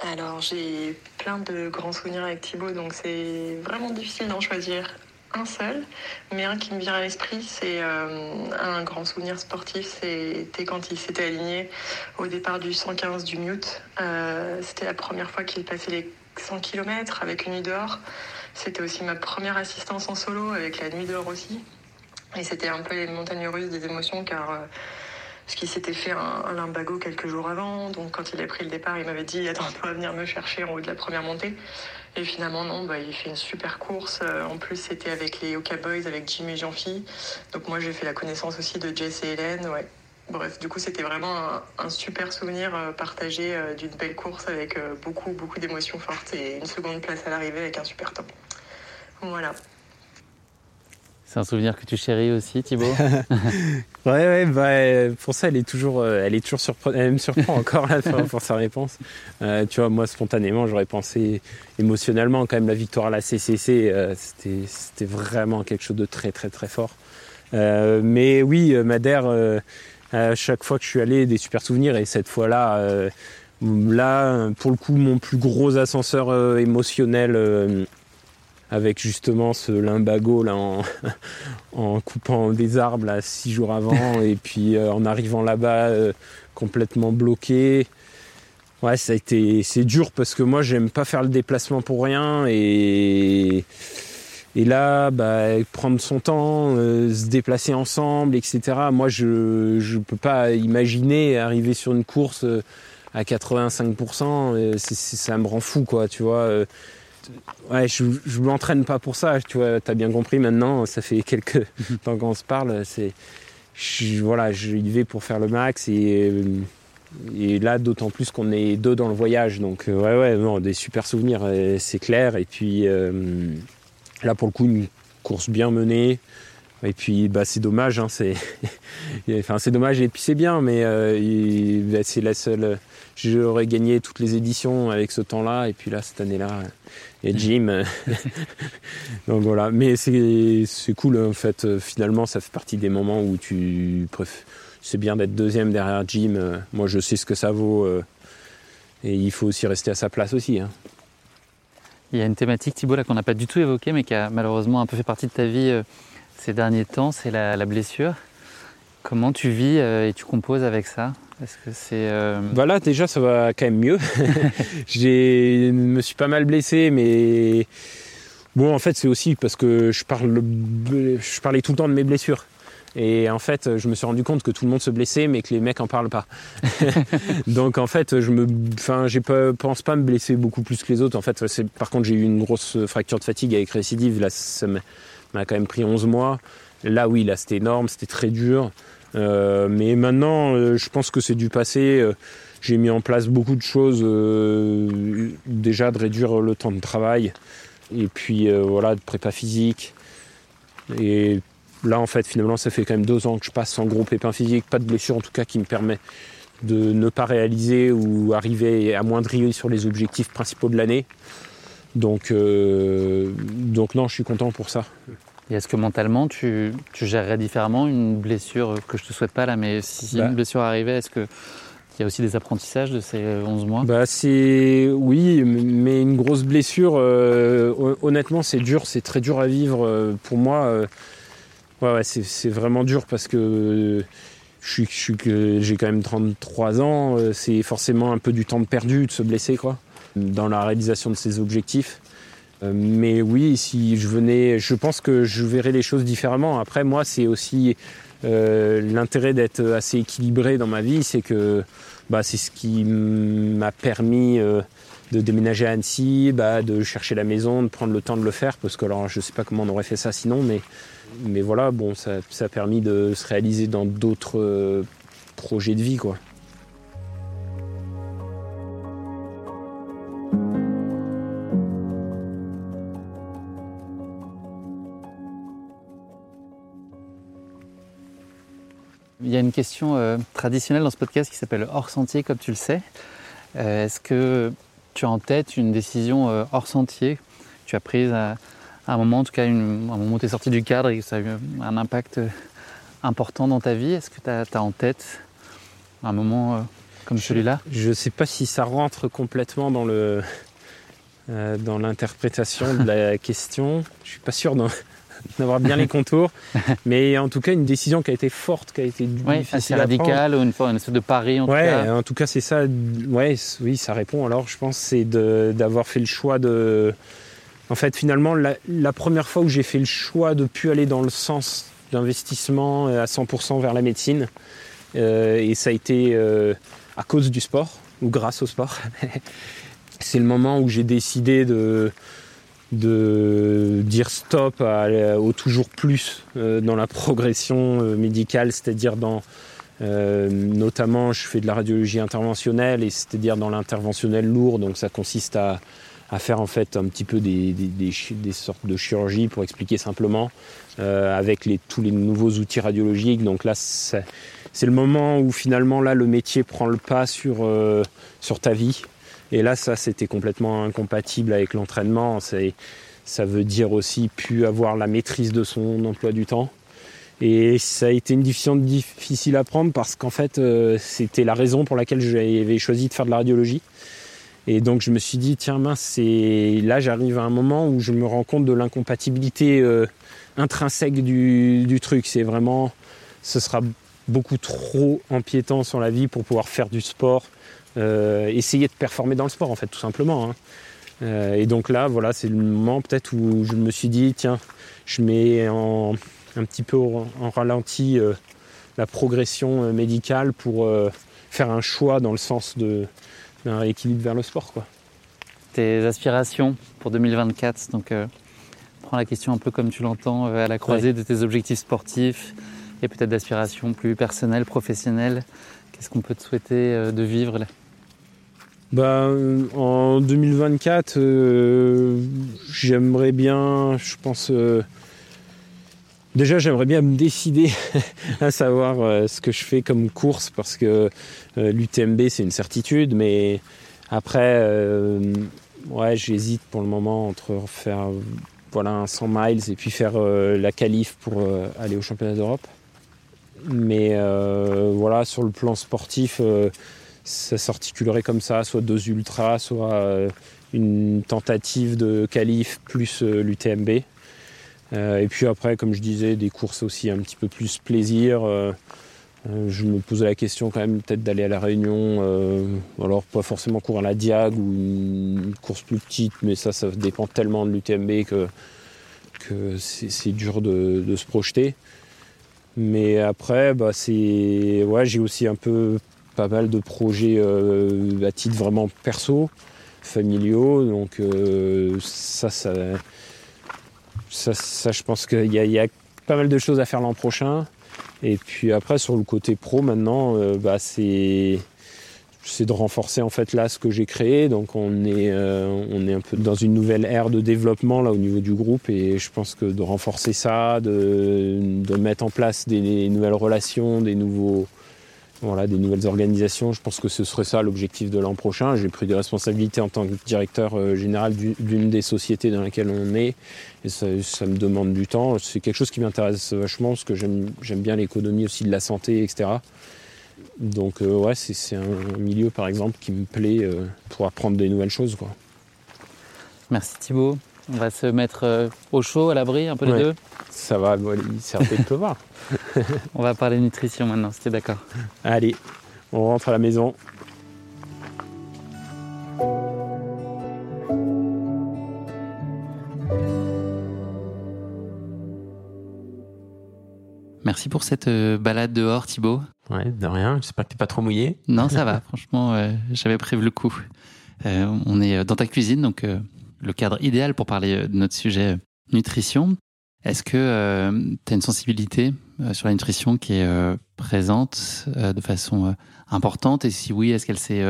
Alors j'ai plein de grands souvenirs avec Thibaut, donc c'est vraiment difficile d'en choisir un seul, mais un qui me vient à l'esprit, c'est euh, un grand souvenir sportif. C'était quand il s'était aligné au départ du 115 du Mute. Euh, c'était la première fois qu'il passait les 100 km avec une nuit dehors. C'était aussi ma première assistance en solo avec la nuit dehors aussi. Et c'était un peu les montagnes russes des émotions car euh, ce qu'il s'était fait un, limbago quelques jours avant. Donc quand il a pris le départ, il m'avait dit attends-toi à venir me chercher en haut de la première montée. Et finalement, non, bah, il fait une super course. Euh, en plus, c'était avec les Oka Boys, avec Jim et Jean-Phi. Donc moi, j'ai fait la connaissance aussi de Jess et Hélène. Ouais. Bref, du coup, c'était vraiment un, super souvenir euh, partagé euh, d'une belle course avec beaucoup, beaucoup d'émotions fortes et une seconde place à l'arrivée avec un super temps. Voilà. C'est un souvenir que tu chéris aussi, Thibaut Ouais, ouais, bah, pour ça, elle est toujours, euh, elle est toujours surprenante. Elle me surprend encore là pour, sa réponse. Euh, tu vois, moi, spontanément, j'aurais pensé émotionnellement, quand même, la victoire à la CCC, euh, c'était vraiment quelque chose de très, très, très fort. mais oui, Madère, à chaque fois que je suis allé, des super souvenirs. Et cette fois-là, là, pour le coup, mon plus gros ascenseur émotionnel avec justement ce limbago là en, coupant des arbres là six jours avant et puis euh, en arrivant là-bas euh, complètement bloqué. Ouais, ça a été c'est dur parce que moi j'aime pas faire le déplacement pour rien et et là bah, prendre son temps, euh, se déplacer ensemble, etc. Moi je je peux pas imaginer arriver sur une course à 85%, ça me rend fou quoi, tu vois ouais, je, je m'entraîne pas pour ça, tu vois, as bien compris maintenant, ça fait quelques temps qu'on se parle, c'est, je, voilà, je y vais pour faire le max et, euh, et là, d'autant plus qu'on est deux dans le voyage, donc euh, ouais, ouais, non, des super souvenirs, euh, c'est clair, et puis là, pour le coup, une course bien menée, et puis bah, c'est dommage, hein, c'est, enfin, dommage et puis c'est bien, mais bah, c'est la seule, j'aurais gagné toutes les éditions avec ce temps-là, et puis là, cette année-là, et Jim. Donc voilà, mais c'est cool en fait. Finalement, ça fait partie des moments où tu c'est bien d'être deuxième derrière Jim. Moi, je sais ce que ça vaut euh, et il faut aussi rester à sa place aussi. Hein. Il y a une thématique, Thibault, là qu'on n'a pas du tout évoquée, mais qui a malheureusement un peu fait partie de ta vie euh, ces derniers temps, c'est la, blessure. Comment tu vis et tu composes avec ça? Est-ce que c'est bah là déjà ça va quand même mieux. Je me suis pas mal blessé, mais bon en fait c'est aussi parce que je parle, je parlais tout le temps de mes blessures. Et en fait, je me suis rendu compte que tout le monde se blessait, mais que les mecs en parlent pas. Donc en fait, je me, enfin, j'ai pas, pense pas me blesser beaucoup plus que les autres. En fait, par contre, j'ai eu une grosse fracture de fatigue avec récidive. Là, ça m'a quand même pris 11 mois. Là, oui, là, c'était énorme, c'était très dur. Euh, mais maintenant, euh, je pense que c'est du passé. Euh, j'ai mis en place beaucoup de choses. déjà de réduire le temps de travail. Et puis, voilà, de prépa physique. Et Là, en fait, finalement, ça fait quand même deux ans que je passe sans gros pépin physique, pas de blessure en tout cas qui me permet de ne pas réaliser ou arriver à moindrir sur les objectifs principaux de l'année. Donc, donc non, je suis content pour ça. Et est-ce que mentalement, tu, tu, gérerais différemment une blessure que je te souhaite pas là, mais si, bah. une blessure arrivait, est-ce que il y a aussi des apprentissages de ces 11 mois? Bah c'est oui, mais une grosse blessure, euh, honnêtement, c'est dur, c'est très dur à vivre euh, pour moi. Ouais, c'est vraiment dur parce que je suis, j'ai quand même 33 ans, euh, c'est forcément un peu du temps perdu de se blesser quoi, dans la réalisation de ses objectifs. Euh, mais oui, si je venais, je pense que je verrais les choses différemment. Après, moi, c'est aussi euh, l'intérêt d'être assez équilibré dans ma vie, c'est que bah, c'est ce qui m'a permis de déménager à Annecy, bah, de chercher la maison, de prendre le temps de le faire, parce que alors je sais pas comment on aurait fait ça sinon, mais mais voilà, bon, ça, a permis de se réaliser dans d'autres euh, projets de vie, quoi. Y a une question euh, traditionnelle dans ce podcast qui s'appelle hors sentier, comme tu le sais. Euh, est-ce que tu as en tête une décision hors sentier? Que tu as prise à, à un moment, en tout cas, un moment où tu es sorti du cadre et que ça a eu un impact important dans ta vie? Est-ce que tu as, en tête un moment euh, comme celui-là? Je ne sais pas si ça rentre complètement dans le euh, dans l'interprétation de la question. Je suis pas sûr d'avoir bien les contours, mais en tout cas une décision qui a été forte, qui a été ouais, assez radicale ou une, une espèce de pari en tout cas. en tout cas c'est ça. Ouais, oui, ça répond. Alors je pense c'est d'avoir fait le choix de en fait, finalement, la, première fois où j'ai fait le choix de ne plus aller dans le sens d'investissement à 100% vers la médecine, euh, et ça a été euh, à cause du sport, ou grâce au sport, c'est le moment où j'ai décidé de, dire stop au toujours plus euh, dans la progression médicale, c'est-à-dire dans... notamment, je fais de la radiologie interventionnelle, et c'est-à-dire dans l'interventionnel lourd, donc ça consiste à à faire en fait un petit peu des, des, sortes de chirurgie pour expliquer simplement euh, avec les, tous les nouveaux outils radiologiques. Donc là, c'est le moment où finalement là le métier prend le pas sur, euh, sur ta vie. Et là, ça, c'était complètement incompatible avec l'entraînement. Ça veut dire aussi plus avoir la maîtrise de son emploi du temps. Et ça a été une décision difficile à prendre parce qu'en fait, euh, c'était la raison pour laquelle j'avais choisi de faire de la radiologie. Et donc je me suis dit, tiens mince, là j'arrive à un moment où je me rends compte de l'incompatibilité euh, intrinsèque du, truc. C'est vraiment, ce sera beaucoup trop empiétant sur la vie pour pouvoir faire du sport, essayer de performer dans le sport en fait, tout simplement. Hein. Euh, et donc là, voilà, c'est le moment peut-être où je me suis dit, tiens, je mets en, un petit peu en ralenti la progression médicale pour faire un choix dans le sens de, un équilibre vers le sport. Quoi. Tes aspirations pour 2024, donc euh, prends la question un peu comme tu l'entends, euh, à la croisée de tes objectifs sportifs et peut-être d'aspirations plus personnelles, professionnelles. Qu'est-ce qu'on peut te souhaiter euh, de vivre là? Bah, en 2024, j'aimerais bien, je pense, Déjà, j'aimerais bien me décider à savoir euh, ce que je fais comme course parce que euh, l'UTMB c'est une certitude, mais après, euh, ouais, j'hésite pour le moment entre faire voilà un 100 miles et puis faire la qualif pour aller au championnat d'Europe. Mais voilà, sur le plan sportif, ça s'articulerait comme ça, soit deux ultras, soit une tentative de qualif plus l'UTMB. Euh, et puis après, comme je disais, des courses aussi un petit peu plus plaisir. Euh, Euh, je me posais la question quand même peut-être d'aller à la Réunion, euh, alors pas forcément courir la Diag ou une course plus petite, mais ça, ça dépend tellement de l'UTMB que, c'est dur de, se projeter. Mais après, bah, c'est ouais, j'ai aussi un peu pas mal de projets à titre vraiment perso, familiaux, donc ça, ça, ça, je pense qu'il y, a pas mal de choses à faire l'an prochain. Et puis après, sur le côté pro, maintenant, euh, bah, c'est de renforcer en fait là ce que j'ai créé. Donc on est, euh, on est un peu dans une nouvelle ère de développement là au niveau du groupe et je pense que de renforcer ça, de mettre en place des nouvelles relations, des nouveaux, voilà, des nouvelles organisations. Je pense que ce serait ça l'objectif de l'an prochain. J'ai pris des responsabilités en tant que directeur euh, général d'une des sociétés dans laquelle on est ça, me demande du temps. C'est quelque chose qui m'intéresse vachement parce que j'aime bien l'économie aussi de la santé, etc. Donc euh, ouais, c'est un milieu par exemple qui me plaît euh, pour apprendre des nouvelles choses. Merci Thibaut. On va se mettre euh, au chaud, à l'abri, un peu les deux Ça va, il s'est de pleuvoir. on va parler nutrition maintenant, si tu es d'accord. Allez, on rentre à la maison. Merci pour cette euh, balade dehors, Thibaut. Ouais, de rien. J'espère que t'es pas trop mouillé. Non, ça va. Franchement, euh, j'avais prévu le coup. on est dans ta cuisine, donc le cadre idéal pour parler de notre sujet nutrition. Est-ce que tu as une sensibilité sur la nutrition qui est présente de façon importante? Et si oui, est-ce qu'elle s'est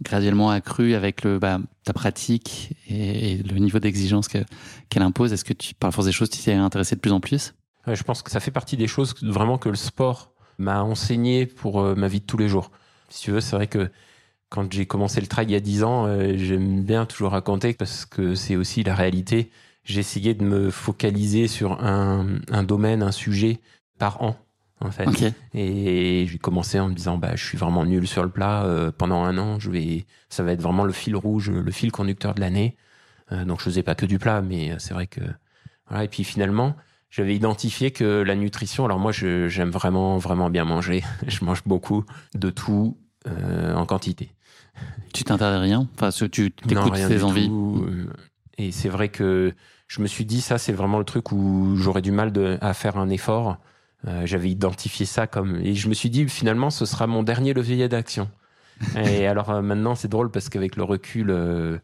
graduellement accrue avec bah, ta pratique et, le niveau d'exigence qu'elle impose? Est-ce que tu, par la force des choses, tu t'es intéressé de plus en plus? Je pense que ça fait partie des choses vraiment que le sport m'a enseigné pour ma vie de tous les jours. Si tu veux, c'est vrai que quand j'ai commencé le trail il y a 10 ans, euh, j'aime bien toujours raconter parce que c'est aussi la réalité. J'essayais de me focaliser sur un, un, domaine, un sujet par an. En fait. Et j'ai commencé en me disant bah je suis vraiment nul sur le plat euh, pendant un an je vais ça va être vraiment le fil rouge le fil conducteur de l'année euh, donc je faisais pas que du plat mais c'est vrai que voilà et puis finalement j'avais identifié que la nutrition alors moi j'aime vraiment vraiment bien manger je mange beaucoup de tout en quantité tu t'interdis rien? Enfin, tu écoutes tes envies? Et c'est vrai que je me suis dit, ça, c'est vraiment le truc où j'aurais du mal à faire un effort. Euh, j'avais identifié ça comme. Et je me suis dit, finalement, ce sera mon dernier levier d'action. et alors euh, maintenant, c'est drôle parce qu'avec le recul, euh,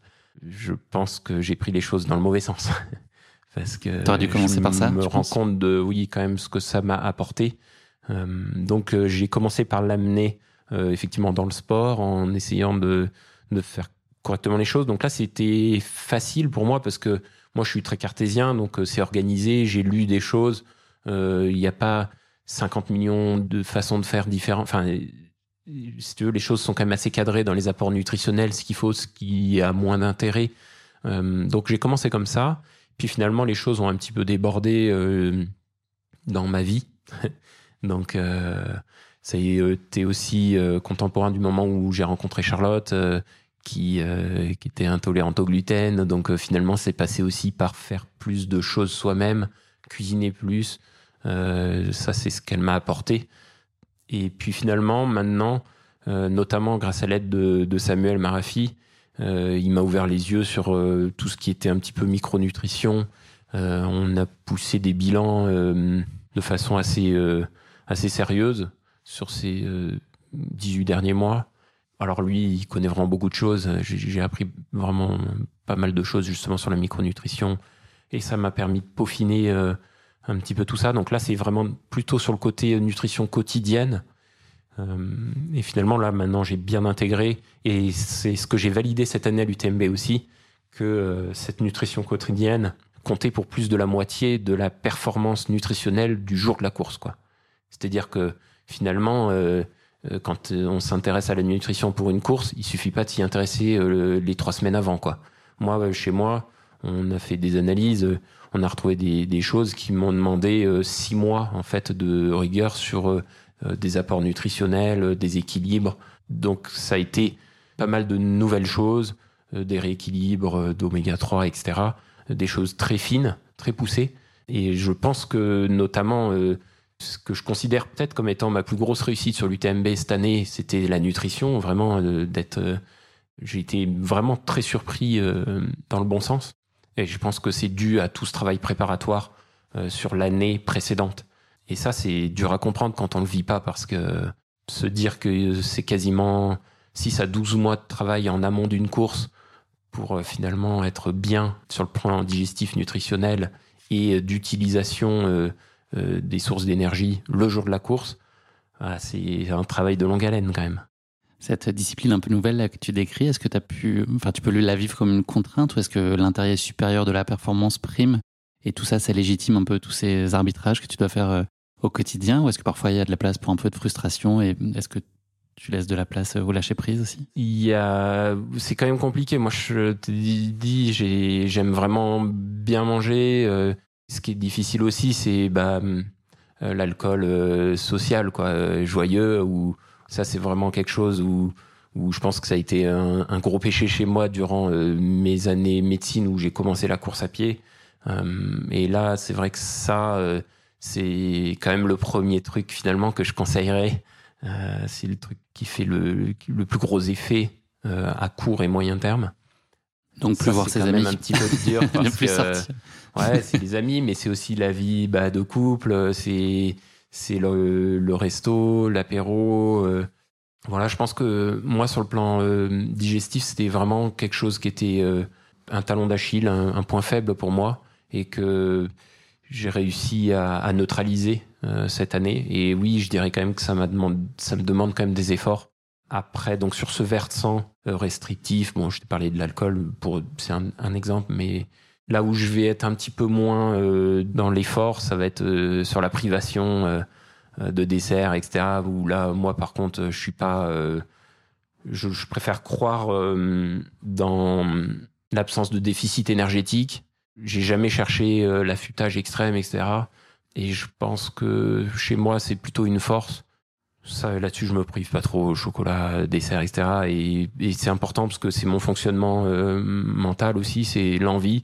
je pense que j'ai pris les choses dans le mauvais sens. parce que. T'aurais dû commencer par ça Je me rends compte de, oui, quand même, ce que ça m'a apporté. donc, j'ai commencé par l'amener euh, effectivement dans le sport, en essayant de, de faire correctement les choses. Donc là, c'était facile pour moi parce que moi, je suis très cartésien, donc euh, c'est organisé, j'ai lu des choses. Euh, il n'y a pas 50 millions de façons de faire différentes. Enfin, si tu veux, les choses sont quand même assez cadrées dans les apports nutritionnels, ce qu'il faut, ce qui a moins d'intérêt. donc j'ai commencé comme ça. Puis finalement, les choses ont un petit peu débordé dans ma vie. donc a été aussi euh, contemporain du moment où j'ai rencontré Charlotte, euh, qui, euh, qui était intolérante au gluten. Donc finalement, c'est passé aussi par faire plus de choses soi-même, cuisiner plus. ça, c'est ce qu'elle m'a apporté. Et puis finalement, maintenant, notamment grâce à l'aide de, de, Samuel Marafi, il m'a ouvert les yeux sur tout ce qui était un petit peu micronutrition. on a poussé des bilans de façon assez, assez sérieuse sur ces 18 euh, derniers mois. Alors lui, il connaît vraiment beaucoup de choses. J'ai appris vraiment pas mal de choses justement sur la micronutrition et ça m'a permis de peaufiner euh, un petit peu tout ça. Donc là, c'est vraiment plutôt sur le côté nutrition quotidienne. Euh, et finalement, là, maintenant, j'ai bien intégré et c'est ce que j'ai validé cette année à l'UTMB aussi, que cette nutrition quotidienne comptait pour plus de la moitié de la performance nutritionnelle du jour de la course. C'est-à-dire que finalement, euh, euh, quand euh, on s'intéresse à la nutrition pour une course, il suffit pas de s'y intéresser les trois semaines avant, quoi. Moi, chez moi, on a fait des analyses, on a retrouvé des, choses qui m'ont demandé six mois en fait de rigueur sur des apports nutritionnels, des équilibres. Donc ça a été pas mal de nouvelles choses, des rééquilibres d'oméga 3, etc. Des choses très fines, très poussées. Et je pense que notamment ce que je considère peut-être comme étant ma plus grosse réussite sur l'UTMB cette année, c'était la nutrition, vraiment d'être. j'ai été vraiment très surpris dans le bon sens. Et je pense que c'est dû à tout ce travail préparatoire sur l'année précédente. Et ça, c'est dur à comprendre quand on le vit pas parce que se dire que c'est quasiment 6 à 12 mois de travail en amont d'une course pour euh, finalement être bien sur le plan digestif, nutritionnel et euh, d'utilisation euh, des sources d'énergie le jour de la course, ah, c'est un travail de longue haleine quand même. Cette discipline un peu nouvelle que tu décris, est-ce que tu as pu, enfin, tu peux la vivre comme une contrainte ou est-ce que l'intérêt supérieur de la performance prime et tout ça, ça légitime un peu tous ces arbitrages que tu dois faire au quotidien ou est-ce que parfois il y a de la place pour un peu de frustration et est-ce que tu laisses de la place au lâcher prise aussi? Il y a, c'est quand même compliqué. Moi, je te dis, j'aime vraiment bien manger. Euh, ce qui est difficile aussi, c'est bah, euh, l'alcool euh, social, quoi, joyeux. Ou ça, c'est vraiment quelque chose où je pense que ça a été un, gros péché chez moi durant mes années médecine où j'ai commencé la course à pied. et là, c'est vrai que ça c'est quand même le premier truc finalement que je conseillerais. Euh, c'est le truc qui fait le, plus gros effet euh, à court et moyen terme. Donc plus voir ses amis. un petit peu dur parce plus que ouais, c'est les amis, mais c'est aussi la vie bah, de couple, c'est c'est le, le, resto, l'apéro. Euh. Voilà, je pense que moi sur le plan digestif, c'était vraiment quelque chose qui était un talon d'Achille, un, un, point faible pour moi, et que j'ai réussi à, à neutraliser euh, cette année. Et oui, je dirais quand même que ça, demande, ça me demande quand même des efforts. Après, donc sur ce versant euh, restrictif, bon, je t'ai parlé de l'alcool, pour c'est un, exemple, mais là où je vais être un petit peu moins euh, dans l'effort, ça va être sur la privation de dessert, etc. Où là, moi, par contre, je suis pas. Je, je, préfère croire dans l'absence de déficit énergétique j'ai jamais cherché euh, l'affûtage extrême, etc. Et je pense que chez moi, c'est plutôt une force. Ça, là-dessus, je me prive pas trop, chocolat, dessert, etc. Et, c'est important parce que c'est mon fonctionnement euh, mental aussi, c'est l'envie.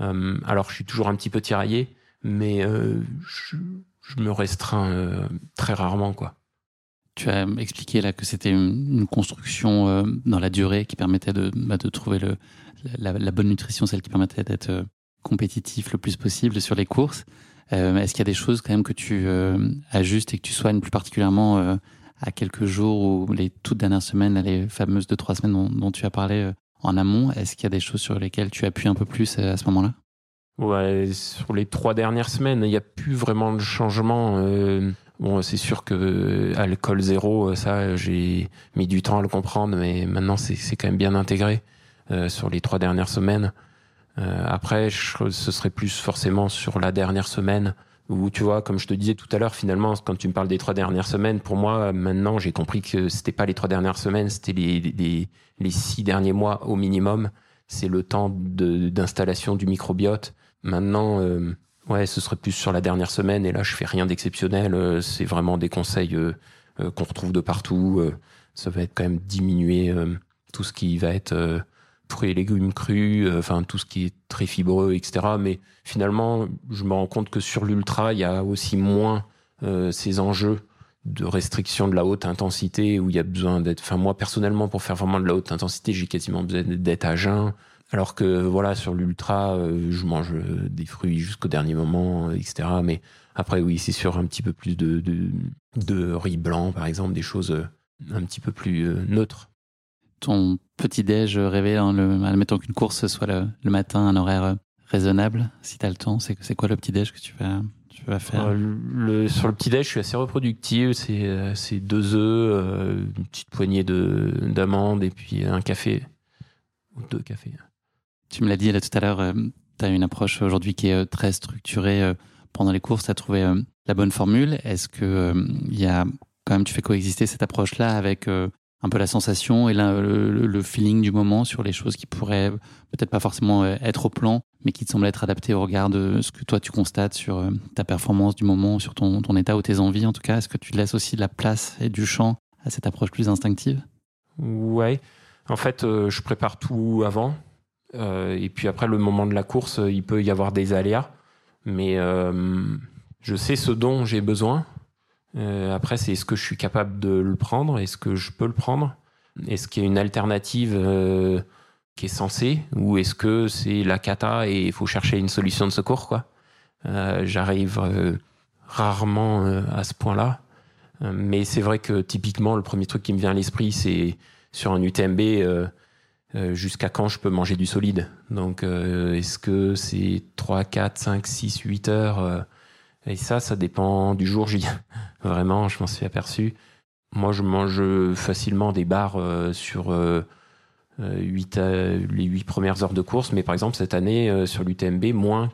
Euh, alors, je suis toujours un petit peu tiraillé, mais euh, je, me restreins très rarement, quoi. Tu as expliqué là que c'était une, construction dans la durée qui permettait de, bah, de trouver le, la, bonne nutrition, celle qui permettait d'être compétitif le plus possible sur les courses. Euh, Est-ce qu'il y a des choses quand même que tu euh, ajustes et que tu soignes plus particulièrement euh, à quelques jours ou les toutes dernières semaines, les fameuses deux trois semaines dont, tu as parlé euh, en amont? Est-ce qu'il y a des choses sur lesquelles tu appuies un peu plus euh, à ce moment-là? Ouais, sur les trois dernières semaines, il n'y a plus vraiment de changement. bon, c'est sûr que alcool zéro, ça, j'ai mis du temps à le comprendre, mais maintenant c'est quand même bien intégré sur les trois dernières semaines. Euh, après, je, ce serait plus forcément sur la dernière semaine où tu vois, comme je te disais tout à l'heure, finalement, quand tu me parles des trois dernières semaines, pour moi, maintenant, j'ai compris que c'était pas les trois dernières semaines, c'était les, les, les, six derniers mois au minimum. C'est le temps d'installation du microbiote. Maintenant, euh, ouais, ce serait plus sur la dernière semaine. Et là, je fais rien d'exceptionnel. Euh, c'est vraiment des conseils euh, qu'on retrouve de partout. ça va être quand même diminuer tout ce qui va être fruits et légumes crus, euh, enfin tout ce qui est très fibreux, etc. Mais finalement, je me rends compte que sur l'ultra, il y a aussi moins euh, ces enjeux de restriction de la haute intensité où il y a besoin d'être. Enfin moi personnellement, pour faire vraiment de la haute intensité, j'ai quasiment besoin d'être à jeun. Alors que voilà, sur l'ultra, euh, je mange des fruits jusqu'au dernier moment, etc. Mais après, oui, c'est sur un petit peu plus de, de, de riz blanc, par exemple, des choses un petit peu plus neutres ton petit-déj rêvé, hein, le, admettons qu'une course soit le, le, matin, un horaire raisonnable, si tu as le temps, c'est quoi le petit-déj que tu vas, tu vas faire? Euh, le, Sur le petit-déj, je suis assez reproductif, c'est euh, deux œufs, euh, une petite poignée d'amandes et puis un café, ou deux cafés. Tu me l'as dit là tout à l'heure, euh, tu as une approche aujourd'hui qui est très structurée pendant les courses, tu as trouvé la bonne formule. Est-ce que il y a quand même tu fais coexister cette approche-là avec un peu la sensation et le, feeling du moment sur les choses qui pourraient peut-être pas forcément euh, être au plan, mais qui te semblent être adaptées au regard de ce que toi tu constates sur euh, ta performance du moment, sur ton, ton état ou tes envies en tout cas. Est-ce que tu laisses aussi de la place et du champ à cette approche plus instinctive? Ouais. En fait, euh, je prépare tout avant. et puis après, le moment de la course, il peut y avoir des aléas. Mais Je sais ce dont j'ai besoin. Après, c'est est-ce que je suis capable de le prendre? Est-ce que je peux le prendre? Est-ce qu'il y a une alternative qui est censée? Ou est-ce que c'est la cata et il faut chercher une solution de secours quoi? J'arrive rarement à ce point-là. Mais c'est vrai que typiquement, le premier truc qui me vient à l'esprit, c'est sur un UTMB, euh, euh, jusqu'à quand je peux manger du solide? Donc, euh, est-ce que c'est 3, 4, 5, 6, 8 heures Et ça, ça dépend du jour J. Vraiment, je m'en suis aperçu. Moi, je mange facilement des barres sur 8, les 8 premières heures de course, mais par exemple, cette année, sur l'UTMB, moins,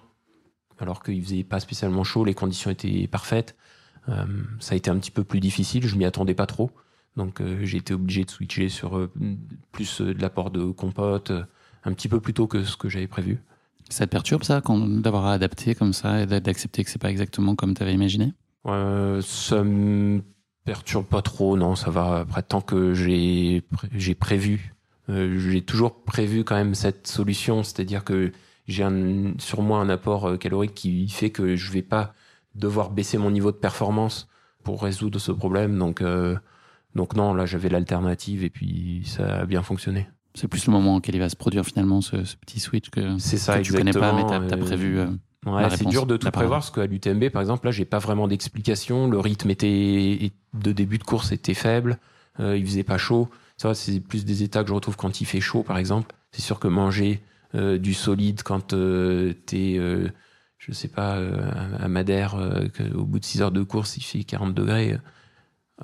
alors qu'il faisait pas spécialement chaud, les conditions étaient parfaites. Euh, ça a été un petit peu plus difficile, je m'y attendais pas trop. Donc euh, j'ai été obligé de switcher sur euh, plus de l'apport de compote un petit peu plus tôt que ce que j'avais prévu. Ça te perturbe ça, d'avoir adapté comme ça et d'accepter que c'est pas exactement comme tu avais imaginé? Euh, Ça me perturbe pas trop, non, ça va. Après, tant que j'ai j'ai prévu, j'ai toujours prévu quand même cette solution, c'est-à-dire que j'ai sur moi un apport calorique qui fait que je vais pas devoir baisser mon niveau de performance pour résoudre ce problème. Donc, euh, donc non, là j'avais l'alternative et puis ça a bien fonctionné. C'est plus le moment auquel il va se produire finalement ce, petit switch que, c'est ça, que tu connais pas, mais tu as, prévu. Euh, ouais, c'est dur de tout prévoir parce qu'à l'UTMB, par exemple, là, j'ai pas vraiment d'explication. Le rythme était de début de course était faible, euh, il faisait pas chaud. Ça, c'est plus des états que je retrouve quand il fait chaud, par exemple. C'est sûr que manger euh, du solide quand tu es je sais pas, euh, à Madère, euh, au bout de 6 heures de course, il fait 40 degrés.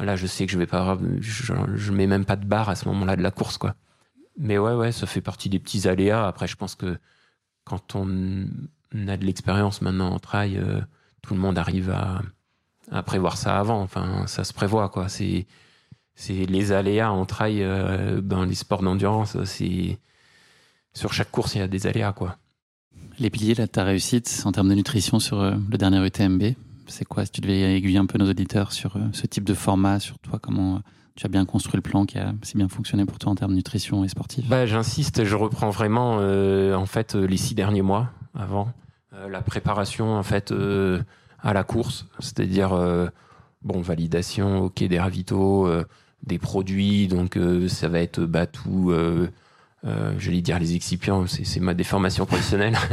Euh, là, je sais que je vais pas, je, je mets même pas de barre à ce moment-là de la course, quoi. Mais ouais, ouais, ça fait partie des petits aléas. Après, je pense que quand on a de l'expérience maintenant en trail, tout le monde arrive à, prévoir ça avant. Enfin, ça se prévoit, quoi. C'est, c'est les aléas en trail dans les sports d'endurance. C'est sur chaque course, il y a des aléas, quoi. Les piliers de ta réussite en termes de nutrition sur euh, le dernier UTMB, c'est quoi? Si tu devais aiguiller un peu nos auditeurs sur euh, ce type de format, sur toi, comment euh, tu as bien construit le plan qui a si bien fonctionné pour toi en termes de nutrition et sportif bah, J'insiste, je reprends vraiment en fait les six derniers mois avant la préparation en fait à la course, c'est-à-dire bon validation, ok des ravitaux, des produits, donc ça va être bah, tout euh, j'allais dire les excipients, c'est ma déformation professionnelle.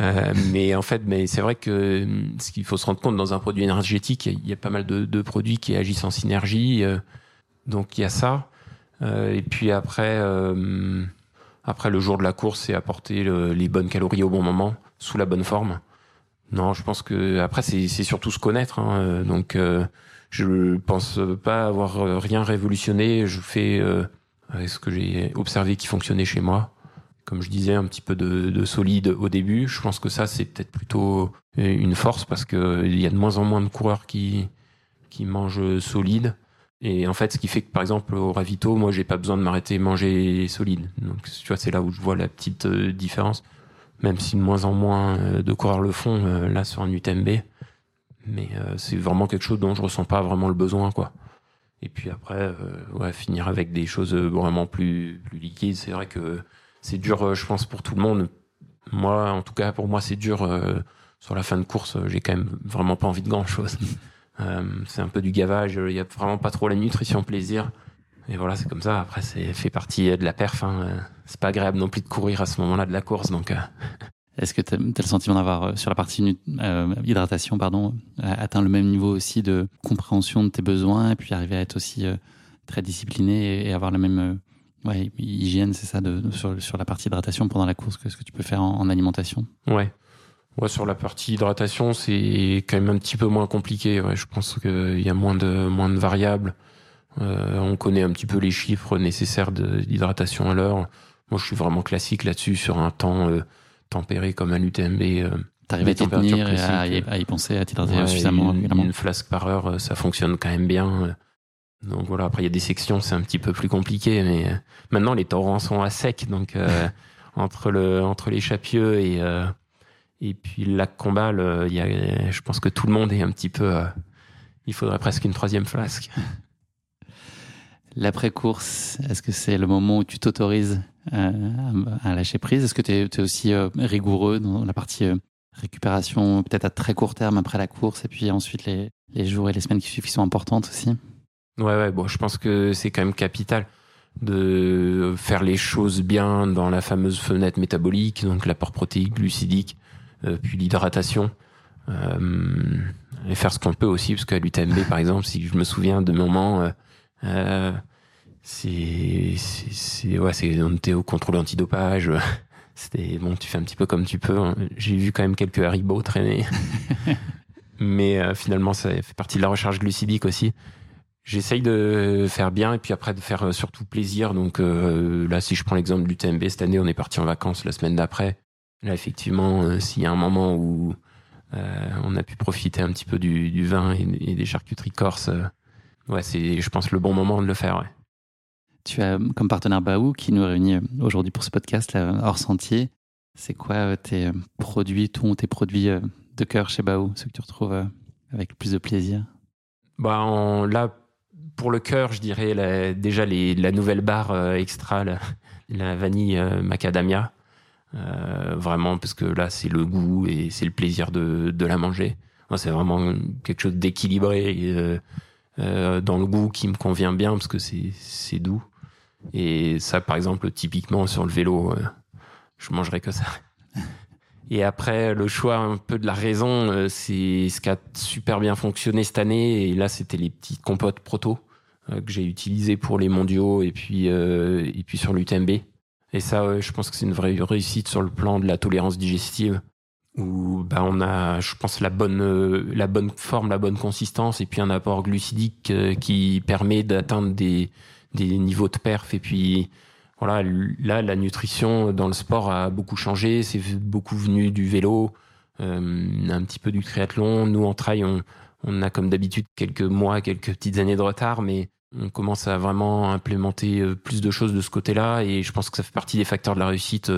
euh, mais en fait, mais c'est vrai que ce qu'il faut se rendre compte dans un produit énergétique, il y a, pas mal de, de, produits qui agissent en synergie. Euh, donc il y a ça. Euh, et puis après, euh, après le jour de la course, c'est apporter le, les bonnes calories au bon moment, sous la bonne forme. Non, je pense que après c'est surtout se connaître. Hein, donc je pense pas avoir rien révolutionné. Je fais ce que j'ai observé qui fonctionnait chez moi. Comme je disais, un petit peu de, de solide au début. Je pense que ça, c'est peut-être plutôt une force parce qu'il y a de moins en moins de coureurs qui, qui mangent solide. Et en fait, ce qui fait que, par exemple, au ravito, moi, j'ai pas besoin de m'arrêter manger solide. Donc, tu vois, c'est là où je vois la petite euh, différence. Même si de moins en moins euh, de coureurs le font, euh, là, sur un UTMB. Mais c'est vraiment quelque chose dont je ressens pas vraiment le besoin, quoi. Et puis après, euh, ouais, finir avec des choses vraiment plus, plus liquides. C'est vrai que c'est dur, euh, je pense, pour tout le monde. Moi, en tout cas, pour moi, c'est dur. Euh, sur la fin de course, j'ai quand même vraiment pas envie de grand chose. c'est un peu du gavage. Il y a vraiment pas trop la nutrition plaisir. Et voilà, c'est comme ça. Après, c'est fait partie de la perf. Hein. C'est pas agréable non plus de courir à ce moment-là de la course. Donc, est-ce que tu as, le sentiment d'avoir, euh, sur la partie euh, hydratation, pardon, atteint le même niveau aussi de compréhension de tes besoins et puis arriver à être aussi euh, très discipliné et, avoir la même ouais, hygiène, c'est ça, de, sur, sur, la partie hydratation pendant la course que ce que tu peux faire en, alimentation? Ouais. Ouais, sur la partie hydratation, c'est quand même un petit peu moins compliqué. Ouais, je pense qu'il y a moins de, moins de variables. on connaît un petit peu les chiffres nécessaires d'hydratation à l'heure. Moi, je suis vraiment classique là-dessus sur un temps tempéré comme un UTMB. Euh, T'arrives à tenir et à, y penser, à t'hydrater suffisamment une, une, flasque par heure, euh, ça fonctionne quand même bien. Euh. Donc voilà, après il y a des sections, c'est un petit peu plus compliqué, mais maintenant les torrents sont à sec, donc entre le entre les Chapieux et et puis le lac Combal, il y a, je pense que tout le monde est un petit peu. il faudrait presque une troisième flasque. L'après-course, est-ce que c'est le moment où tu t'autorises euh, à lâcher prise? Est-ce que tu es, aussi euh, rigoureux dans la partie euh, récupération peut-être à très court terme après la course et puis ensuite les, les jours et les semaines qui suivent qui sont importantes aussi? Ouais, ouais, bon, je pense que c'est quand même capital de faire les choses bien dans la fameuse fenêtre métabolique, donc l'apport protéique, glucidique, euh, puis l'hydratation. Euh, et faire ce qu'on peut aussi, parce qu'à l'UTMB, par exemple, si je me souviens de moments, euh, euh c'est, c'est, ouais, c'est, on était au contrôle antidopage. C'était bon, tu fais un petit peu comme tu peux. Hein. J'ai vu quand même quelques haribots traîner, mais euh, finalement, ça fait partie de la recharge glucidique aussi. J'essaye de faire bien et puis après de faire euh, surtout plaisir. Donc euh, là, si je prends l'exemple du TMB, cette année, on est parti en vacances la semaine d'après. Là, effectivement, euh, s'il y a un moment où euh, on a pu profiter un petit peu du, du vin et, et, des charcuteries corses, ouais, c'est, je pense, le bon moment de le faire. Ouais. Tu as comme partenaire Baou qui nous réunit aujourd'hui pour ce podcast là, hors sentier. C'est quoi tes produits, ton, tes produits de cœur chez Baou, ceux que tu retrouves avec le plus de plaisir? Bah, on, Là, pour le cœur, je dirais déjà la nouvelle barre euh, extra, la, vanille euh, macadamia. Euh, vraiment, parce que là, c'est le goût et c'est le plaisir de, la manger. C'est vraiment quelque chose d'équilibré dans le goût qui me convient bien parce que c'est doux. Et ça, par exemple, typiquement sur le vélo, je mangerais que ça. Et après, le choix un peu de la raison, c'est ce qui a super bien fonctionné cette année. Et là, c'était les petites compotes proto que j'ai utilisées pour les mondiaux et puis, euh, et puis sur l'UTMB. Et ça, je pense que c'est une vraie réussite sur le plan de la tolérance digestive, où bah, on a, je pense, la bonne, la bonne forme, la bonne consistance, et puis un apport glucidique qui permet d'atteindre des, des niveaux de perf. Et puis, voilà, là, la nutrition dans le sport a beaucoup changé. C'est beaucoup venu du vélo, euh, un petit peu du triathlon. Nous, en trail, on, on a comme d'habitude quelques mois, quelques petites années de retard, mais on commence à vraiment implémenter plus de choses de ce côté-là. Et je pense que ça fait partie des facteurs de la réussite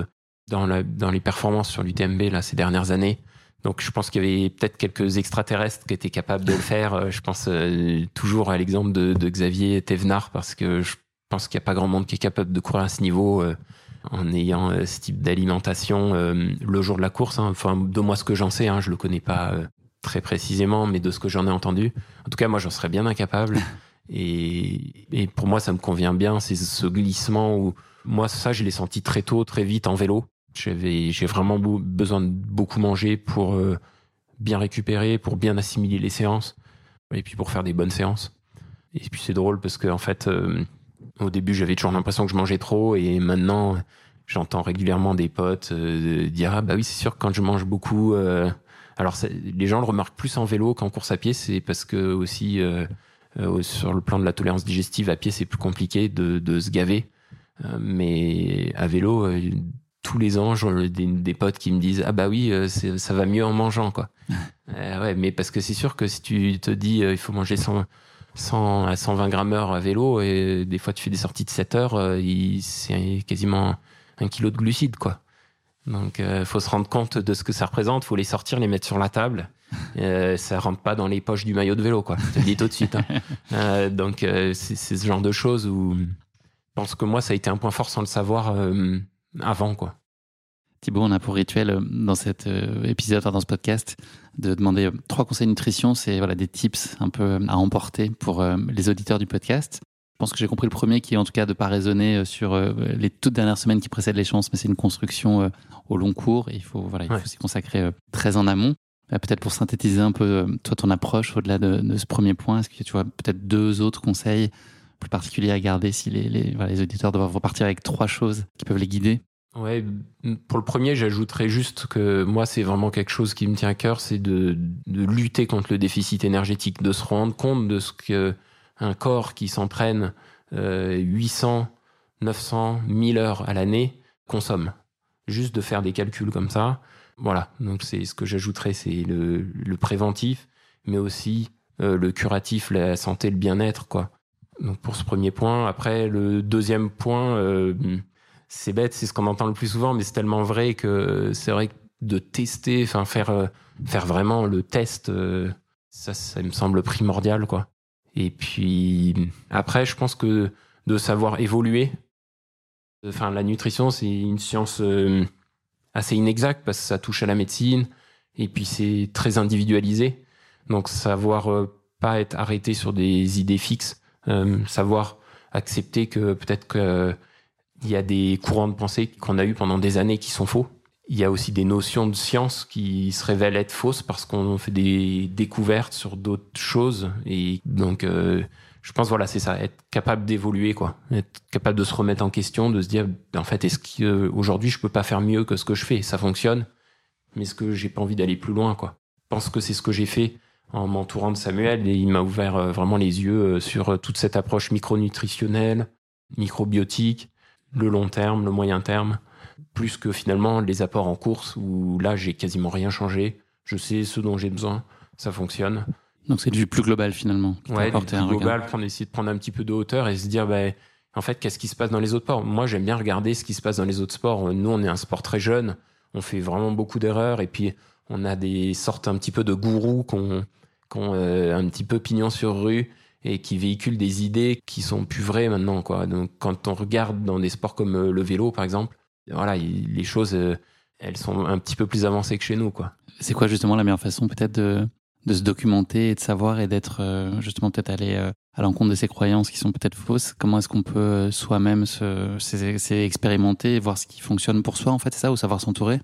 dans, la, dans les performances sur l'UTMB là, ces dernières années. Donc je pense qu'il y avait peut-être quelques extraterrestres qui étaient capables de le faire. Je pense euh, toujours à l'exemple de, de Xavier Thévenard, parce que je pense qu'il n'y a pas grand monde qui est capable de courir à ce niveau euh, en ayant euh, ce type d'alimentation euh, le jour de la course. Hein. Enfin, de moi, ce que j'en sais, hein, je le connais pas très précisément, mais de ce que j'en ai entendu. En tout cas, moi, j'en serais bien incapable. Et, et, pour moi, ça me convient bien. C'est ce glissement où, moi, ça, je l'ai senti très tôt, très vite en vélo. J'avais, j'ai vraiment besoin de beaucoup manger pour bien récupérer, pour bien assimiler les séances, et puis pour faire des bonnes séances. Et puis c'est drôle parce que en fait, euh, au début, j'avais toujours l'impression que je mangeais trop, et maintenant, j'entends régulièrement des potes euh, dire ah bah oui, c'est sûr que quand je mange beaucoup. Euh, alors les gens le remarquent plus en vélo qu'en course à pied, c'est parce que aussi euh, sur le plan de la tolérance digestive à pied, c'est plus compliqué de, de se gaver. mais à vélo, tous les ans, j'ai des, des, potes qui me disent ah bah oui, ça va mieux en mangeant quoi. ouais, mais parce que c'est sûr que si tu te dis il faut manger 100, 100 à 120 grammes heure à vélo et des fois tu fais des sorties de 7 heures, c'est quasiment un kilo de glucides quoi. Donc, euh, faut se rendre compte de ce que ça représente. Faut les sortir, les mettre sur la table. Euh, ça rentre pas dans les poches du maillot de vélo, quoi. Je te le dis tout de suite. Hein. Euh, donc, c'est ce genre de choses où je pense que moi, ça a été un point fort sans le savoir avant, quoi. Thibaut, on a pour rituel dans cet épisode, dans ce podcast, de demander trois conseils de nutrition. C'est voilà des tips un peu à emporter pour les auditeurs du podcast. Je pense que j'ai compris le premier qui est en tout cas de pas raisonner sur les toutes dernières semaines qui précèdent l'échéance, mais c'est une construction au long cours et il faut voilà, il faut s'y consacrer très en amont. Peut-être pour synthétiser un peu toi ton approche au-delà de, de, ce premier point, est-ce que tu vois peut-être deux autres conseils plus particuliers à garder si les, les, voilà, les auditeurs doivent repartir avec trois choses qui peuvent les guider? Ouais, pour le premier, j'ajouterais juste que moi, c'est vraiment quelque chose qui me tient à cœur, c'est de, de lutter contre le déficit énergétique, de se rendre compte de ce que un corps qui s'entraîne euh, 800, 900, 1000 heures à l'année consomme. Juste de faire des calculs comme ça. Voilà, donc c'est ce que j'ajouterais, c'est le, le, préventif, mais aussi euh, le curatif, la santé, le bien-être, quoi. Donc pour ce premier point. Après, le deuxième point, euh, c'est bête, c'est ce qu'on entend le plus souvent, mais c'est tellement vrai que c'est vrai que de tester, enfin faire euh, faire vraiment le test, euh, ça, ça me semble primordial, quoi. Et puis après, je pense que de savoir évoluer. Enfin, la nutrition, c'est une science euh, assez inexacte parce que ça touche à la médecine. Et puis c'est très individualisé. Donc savoir pas être arrêté sur des idées fixes, savoir accepter que peut-être qu'il y a des courants de pensée qu'on a eu pendant des années qui sont faux. Il y a aussi des notions de science qui se révèlent être fausses parce qu'on fait des découvertes sur d'autres choses. Et donc, euh, je pense, voilà, c'est ça, être capable d'évoluer, quoi. Être capable de se remettre en question, de se dire, en fait, est-ce qu'aujourd'hui, je peux pas faire mieux que ce que je fais? Ça fonctionne, mais est-ce que j'ai pas envie d'aller plus loin, quoi? Je pense que c'est ce que j'ai fait en m'entourant de Samuel et il m'a ouvert euh, vraiment les yeux euh, sur euh, toute cette approche micronutritionnelle, microbiotique, le long terme, le moyen terme, plus que finalement les apports en course où là j'ai quasiment rien changé. Je sais ce dont j'ai besoin, ça fonctionne. Donc c'est du plus global finalement. Ouais, du plus global, prendre, essayer de prendre un petit peu de hauteur et se dire, bah, en fait, qu'est-ce qui se passe dans les autres sports? Moi, j'aime bien regarder ce qui se passe dans les autres sports. Nous, on est un sport très jeune, on fait vraiment beaucoup d'erreurs et puis on a des sortes un petit peu de gourous qu'on ont euh, un petit peu pignon sur rue et qui véhiculent des idées qui sont plus vraies maintenant quoi. Donc quand on regarde dans des sports comme euh, le vélo par exemple, voilà, les choses euh, elles sont un petit peu plus avancées que chez nous quoi. C'est quoi justement la meilleure façon peut-être de se documenter et de savoir et d'être justement peut-être aller à l'encontre de ces croyances qui sont peut-être fausses? Comment est-ce qu'on peut soi-même s'expérimenter et voir ce qui fonctionne pour soi en fait, c'est ça ou savoir s'entourer?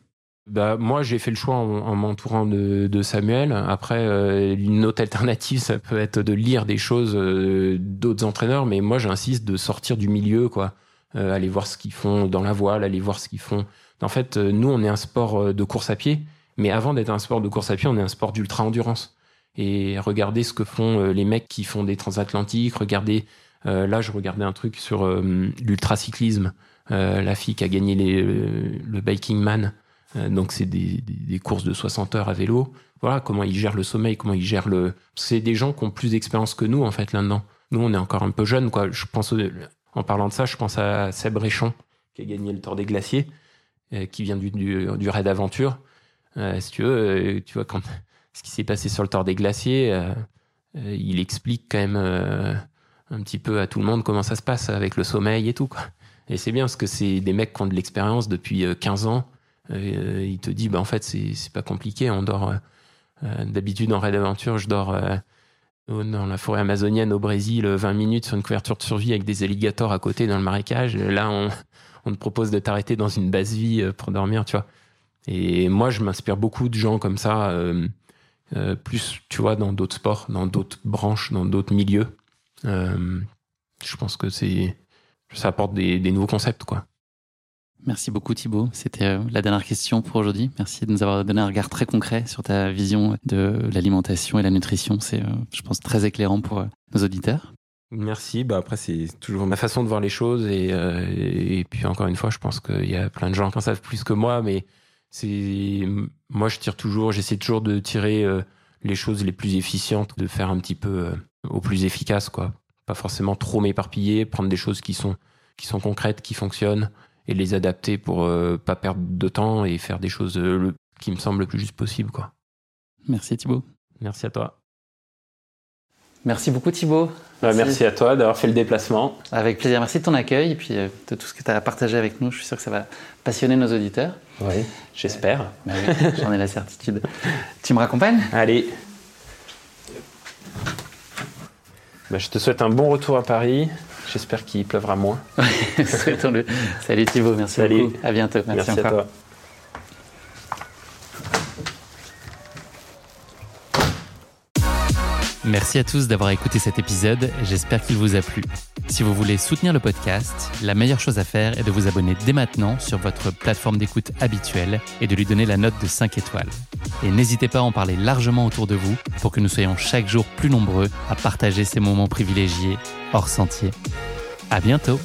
Bah, moi, j'ai fait le choix en, m'entourant de, Samuel. Après, euh, une autre alternative, ça peut être de lire des choses euh, d'autres entraîneurs, mais moi, j'insiste de sortir du milieu, quoi. Euh, aller voir ce qu'ils font dans la voile, aller voir ce qu'ils font. En fait, nous, on est un sport de course à pied, mais avant d'être un sport de course à pied, on est un sport d'ultra endurance. Et regardez ce que font les mecs qui font des transatlantiques. Regardez, là, je regardais un truc sur l'ultracyclisme. la fille qui a gagné le Biking Man. Euh, donc c'est des, courses de 60 heures à vélo. Voilà comment ils gèrent le sommeil, comment ils gèrent le. C'est des gens qui ont plus d'expérience que nous en fait là-dedans. Nous on est encore un peu jeunes quoi. Je pense en parlant de ça, je pense à Seb Réchon qui a gagné le Tour des Glaciers, euh, qui vient du, du, Raid Aventure. Euh, si tu veux, euh, tu vois quand ce qui s'est passé sur le Tour des Glaciers, euh, il explique quand même un petit peu à tout le monde comment ça se passe avec le sommeil et tout quoi. Et c'est bien parce que c'est des mecs qui ont de l'expérience depuis 15 ans euh, il te dit, bah, en fait, c'est pas compliqué. On dort, euh, euh, d'habitude, en raid d'aventure, je dors dans la forêt amazonienne au Brésil 20 minutes sur une couverture de survie avec des alligators à côté dans le marécage. Là, on, te propose de t'arrêter dans une base vie pour dormir, tu vois. Et moi, je m'inspire beaucoup de gens comme ça, plus, tu vois, dans d'autres sports, dans d'autres branches, dans d'autres milieux. je pense que ça apporte des, des nouveaux concepts, quoi. Merci beaucoup Thibaut. C'était euh, la dernière question pour aujourd'hui. Merci de nous avoir donné un regard très concret sur ta vision de l'alimentation et la nutrition. C'est, euh, je pense, très éclairant pour euh, nos auditeurs. Merci. Bah après, c'est toujours ma façon de voir les choses. Et, puis, encore une fois, je pense qu'il y a plein de gens qui en savent plus que moi. Mais c'est moi, je tire toujours, j'essaie toujours de tirer les choses les plus efficientes, de faire un petit peu au plus efficace. quoi. Pas forcément trop m'éparpiller, prendre des choses qui sont, qui sont concrètes, qui fonctionnent et les adapter pour euh, pas perdre de temps et faire des choses euh, qui me semblent le plus juste possible. Quoi. Merci Thibaut. Merci à toi. Merci beaucoup Thibaut. Bah, merci. à toi d'avoir fait le déplacement. Avec plaisir. Merci de ton accueil et puis euh, de tout ce que tu as partagé avec nous. Je suis sûr que ça va passionner nos auditeurs. Oui, j'espère. Bah j'en ai la certitude. tu me raccompagnes? Allez. Bah, je te souhaite un bon retour à Paris. J'espère qu'il pleuvra moins. le Salut Thibaut, merci Salut. beaucoup. À bientôt. Merci, à toi. Merci à tous d'avoir écouté cet épisode, j'espère qu'il vous a plu. Si vous voulez soutenir le podcast, la meilleure chose à faire est de vous abonner dès maintenant sur votre plateforme d'écoute habituelle et de lui donner la note de 5 étoiles. Et n'hésitez pas à en parler largement autour de vous pour que nous soyons chaque jour plus nombreux à partager ces moments privilégiés hors sentier. À bientôt!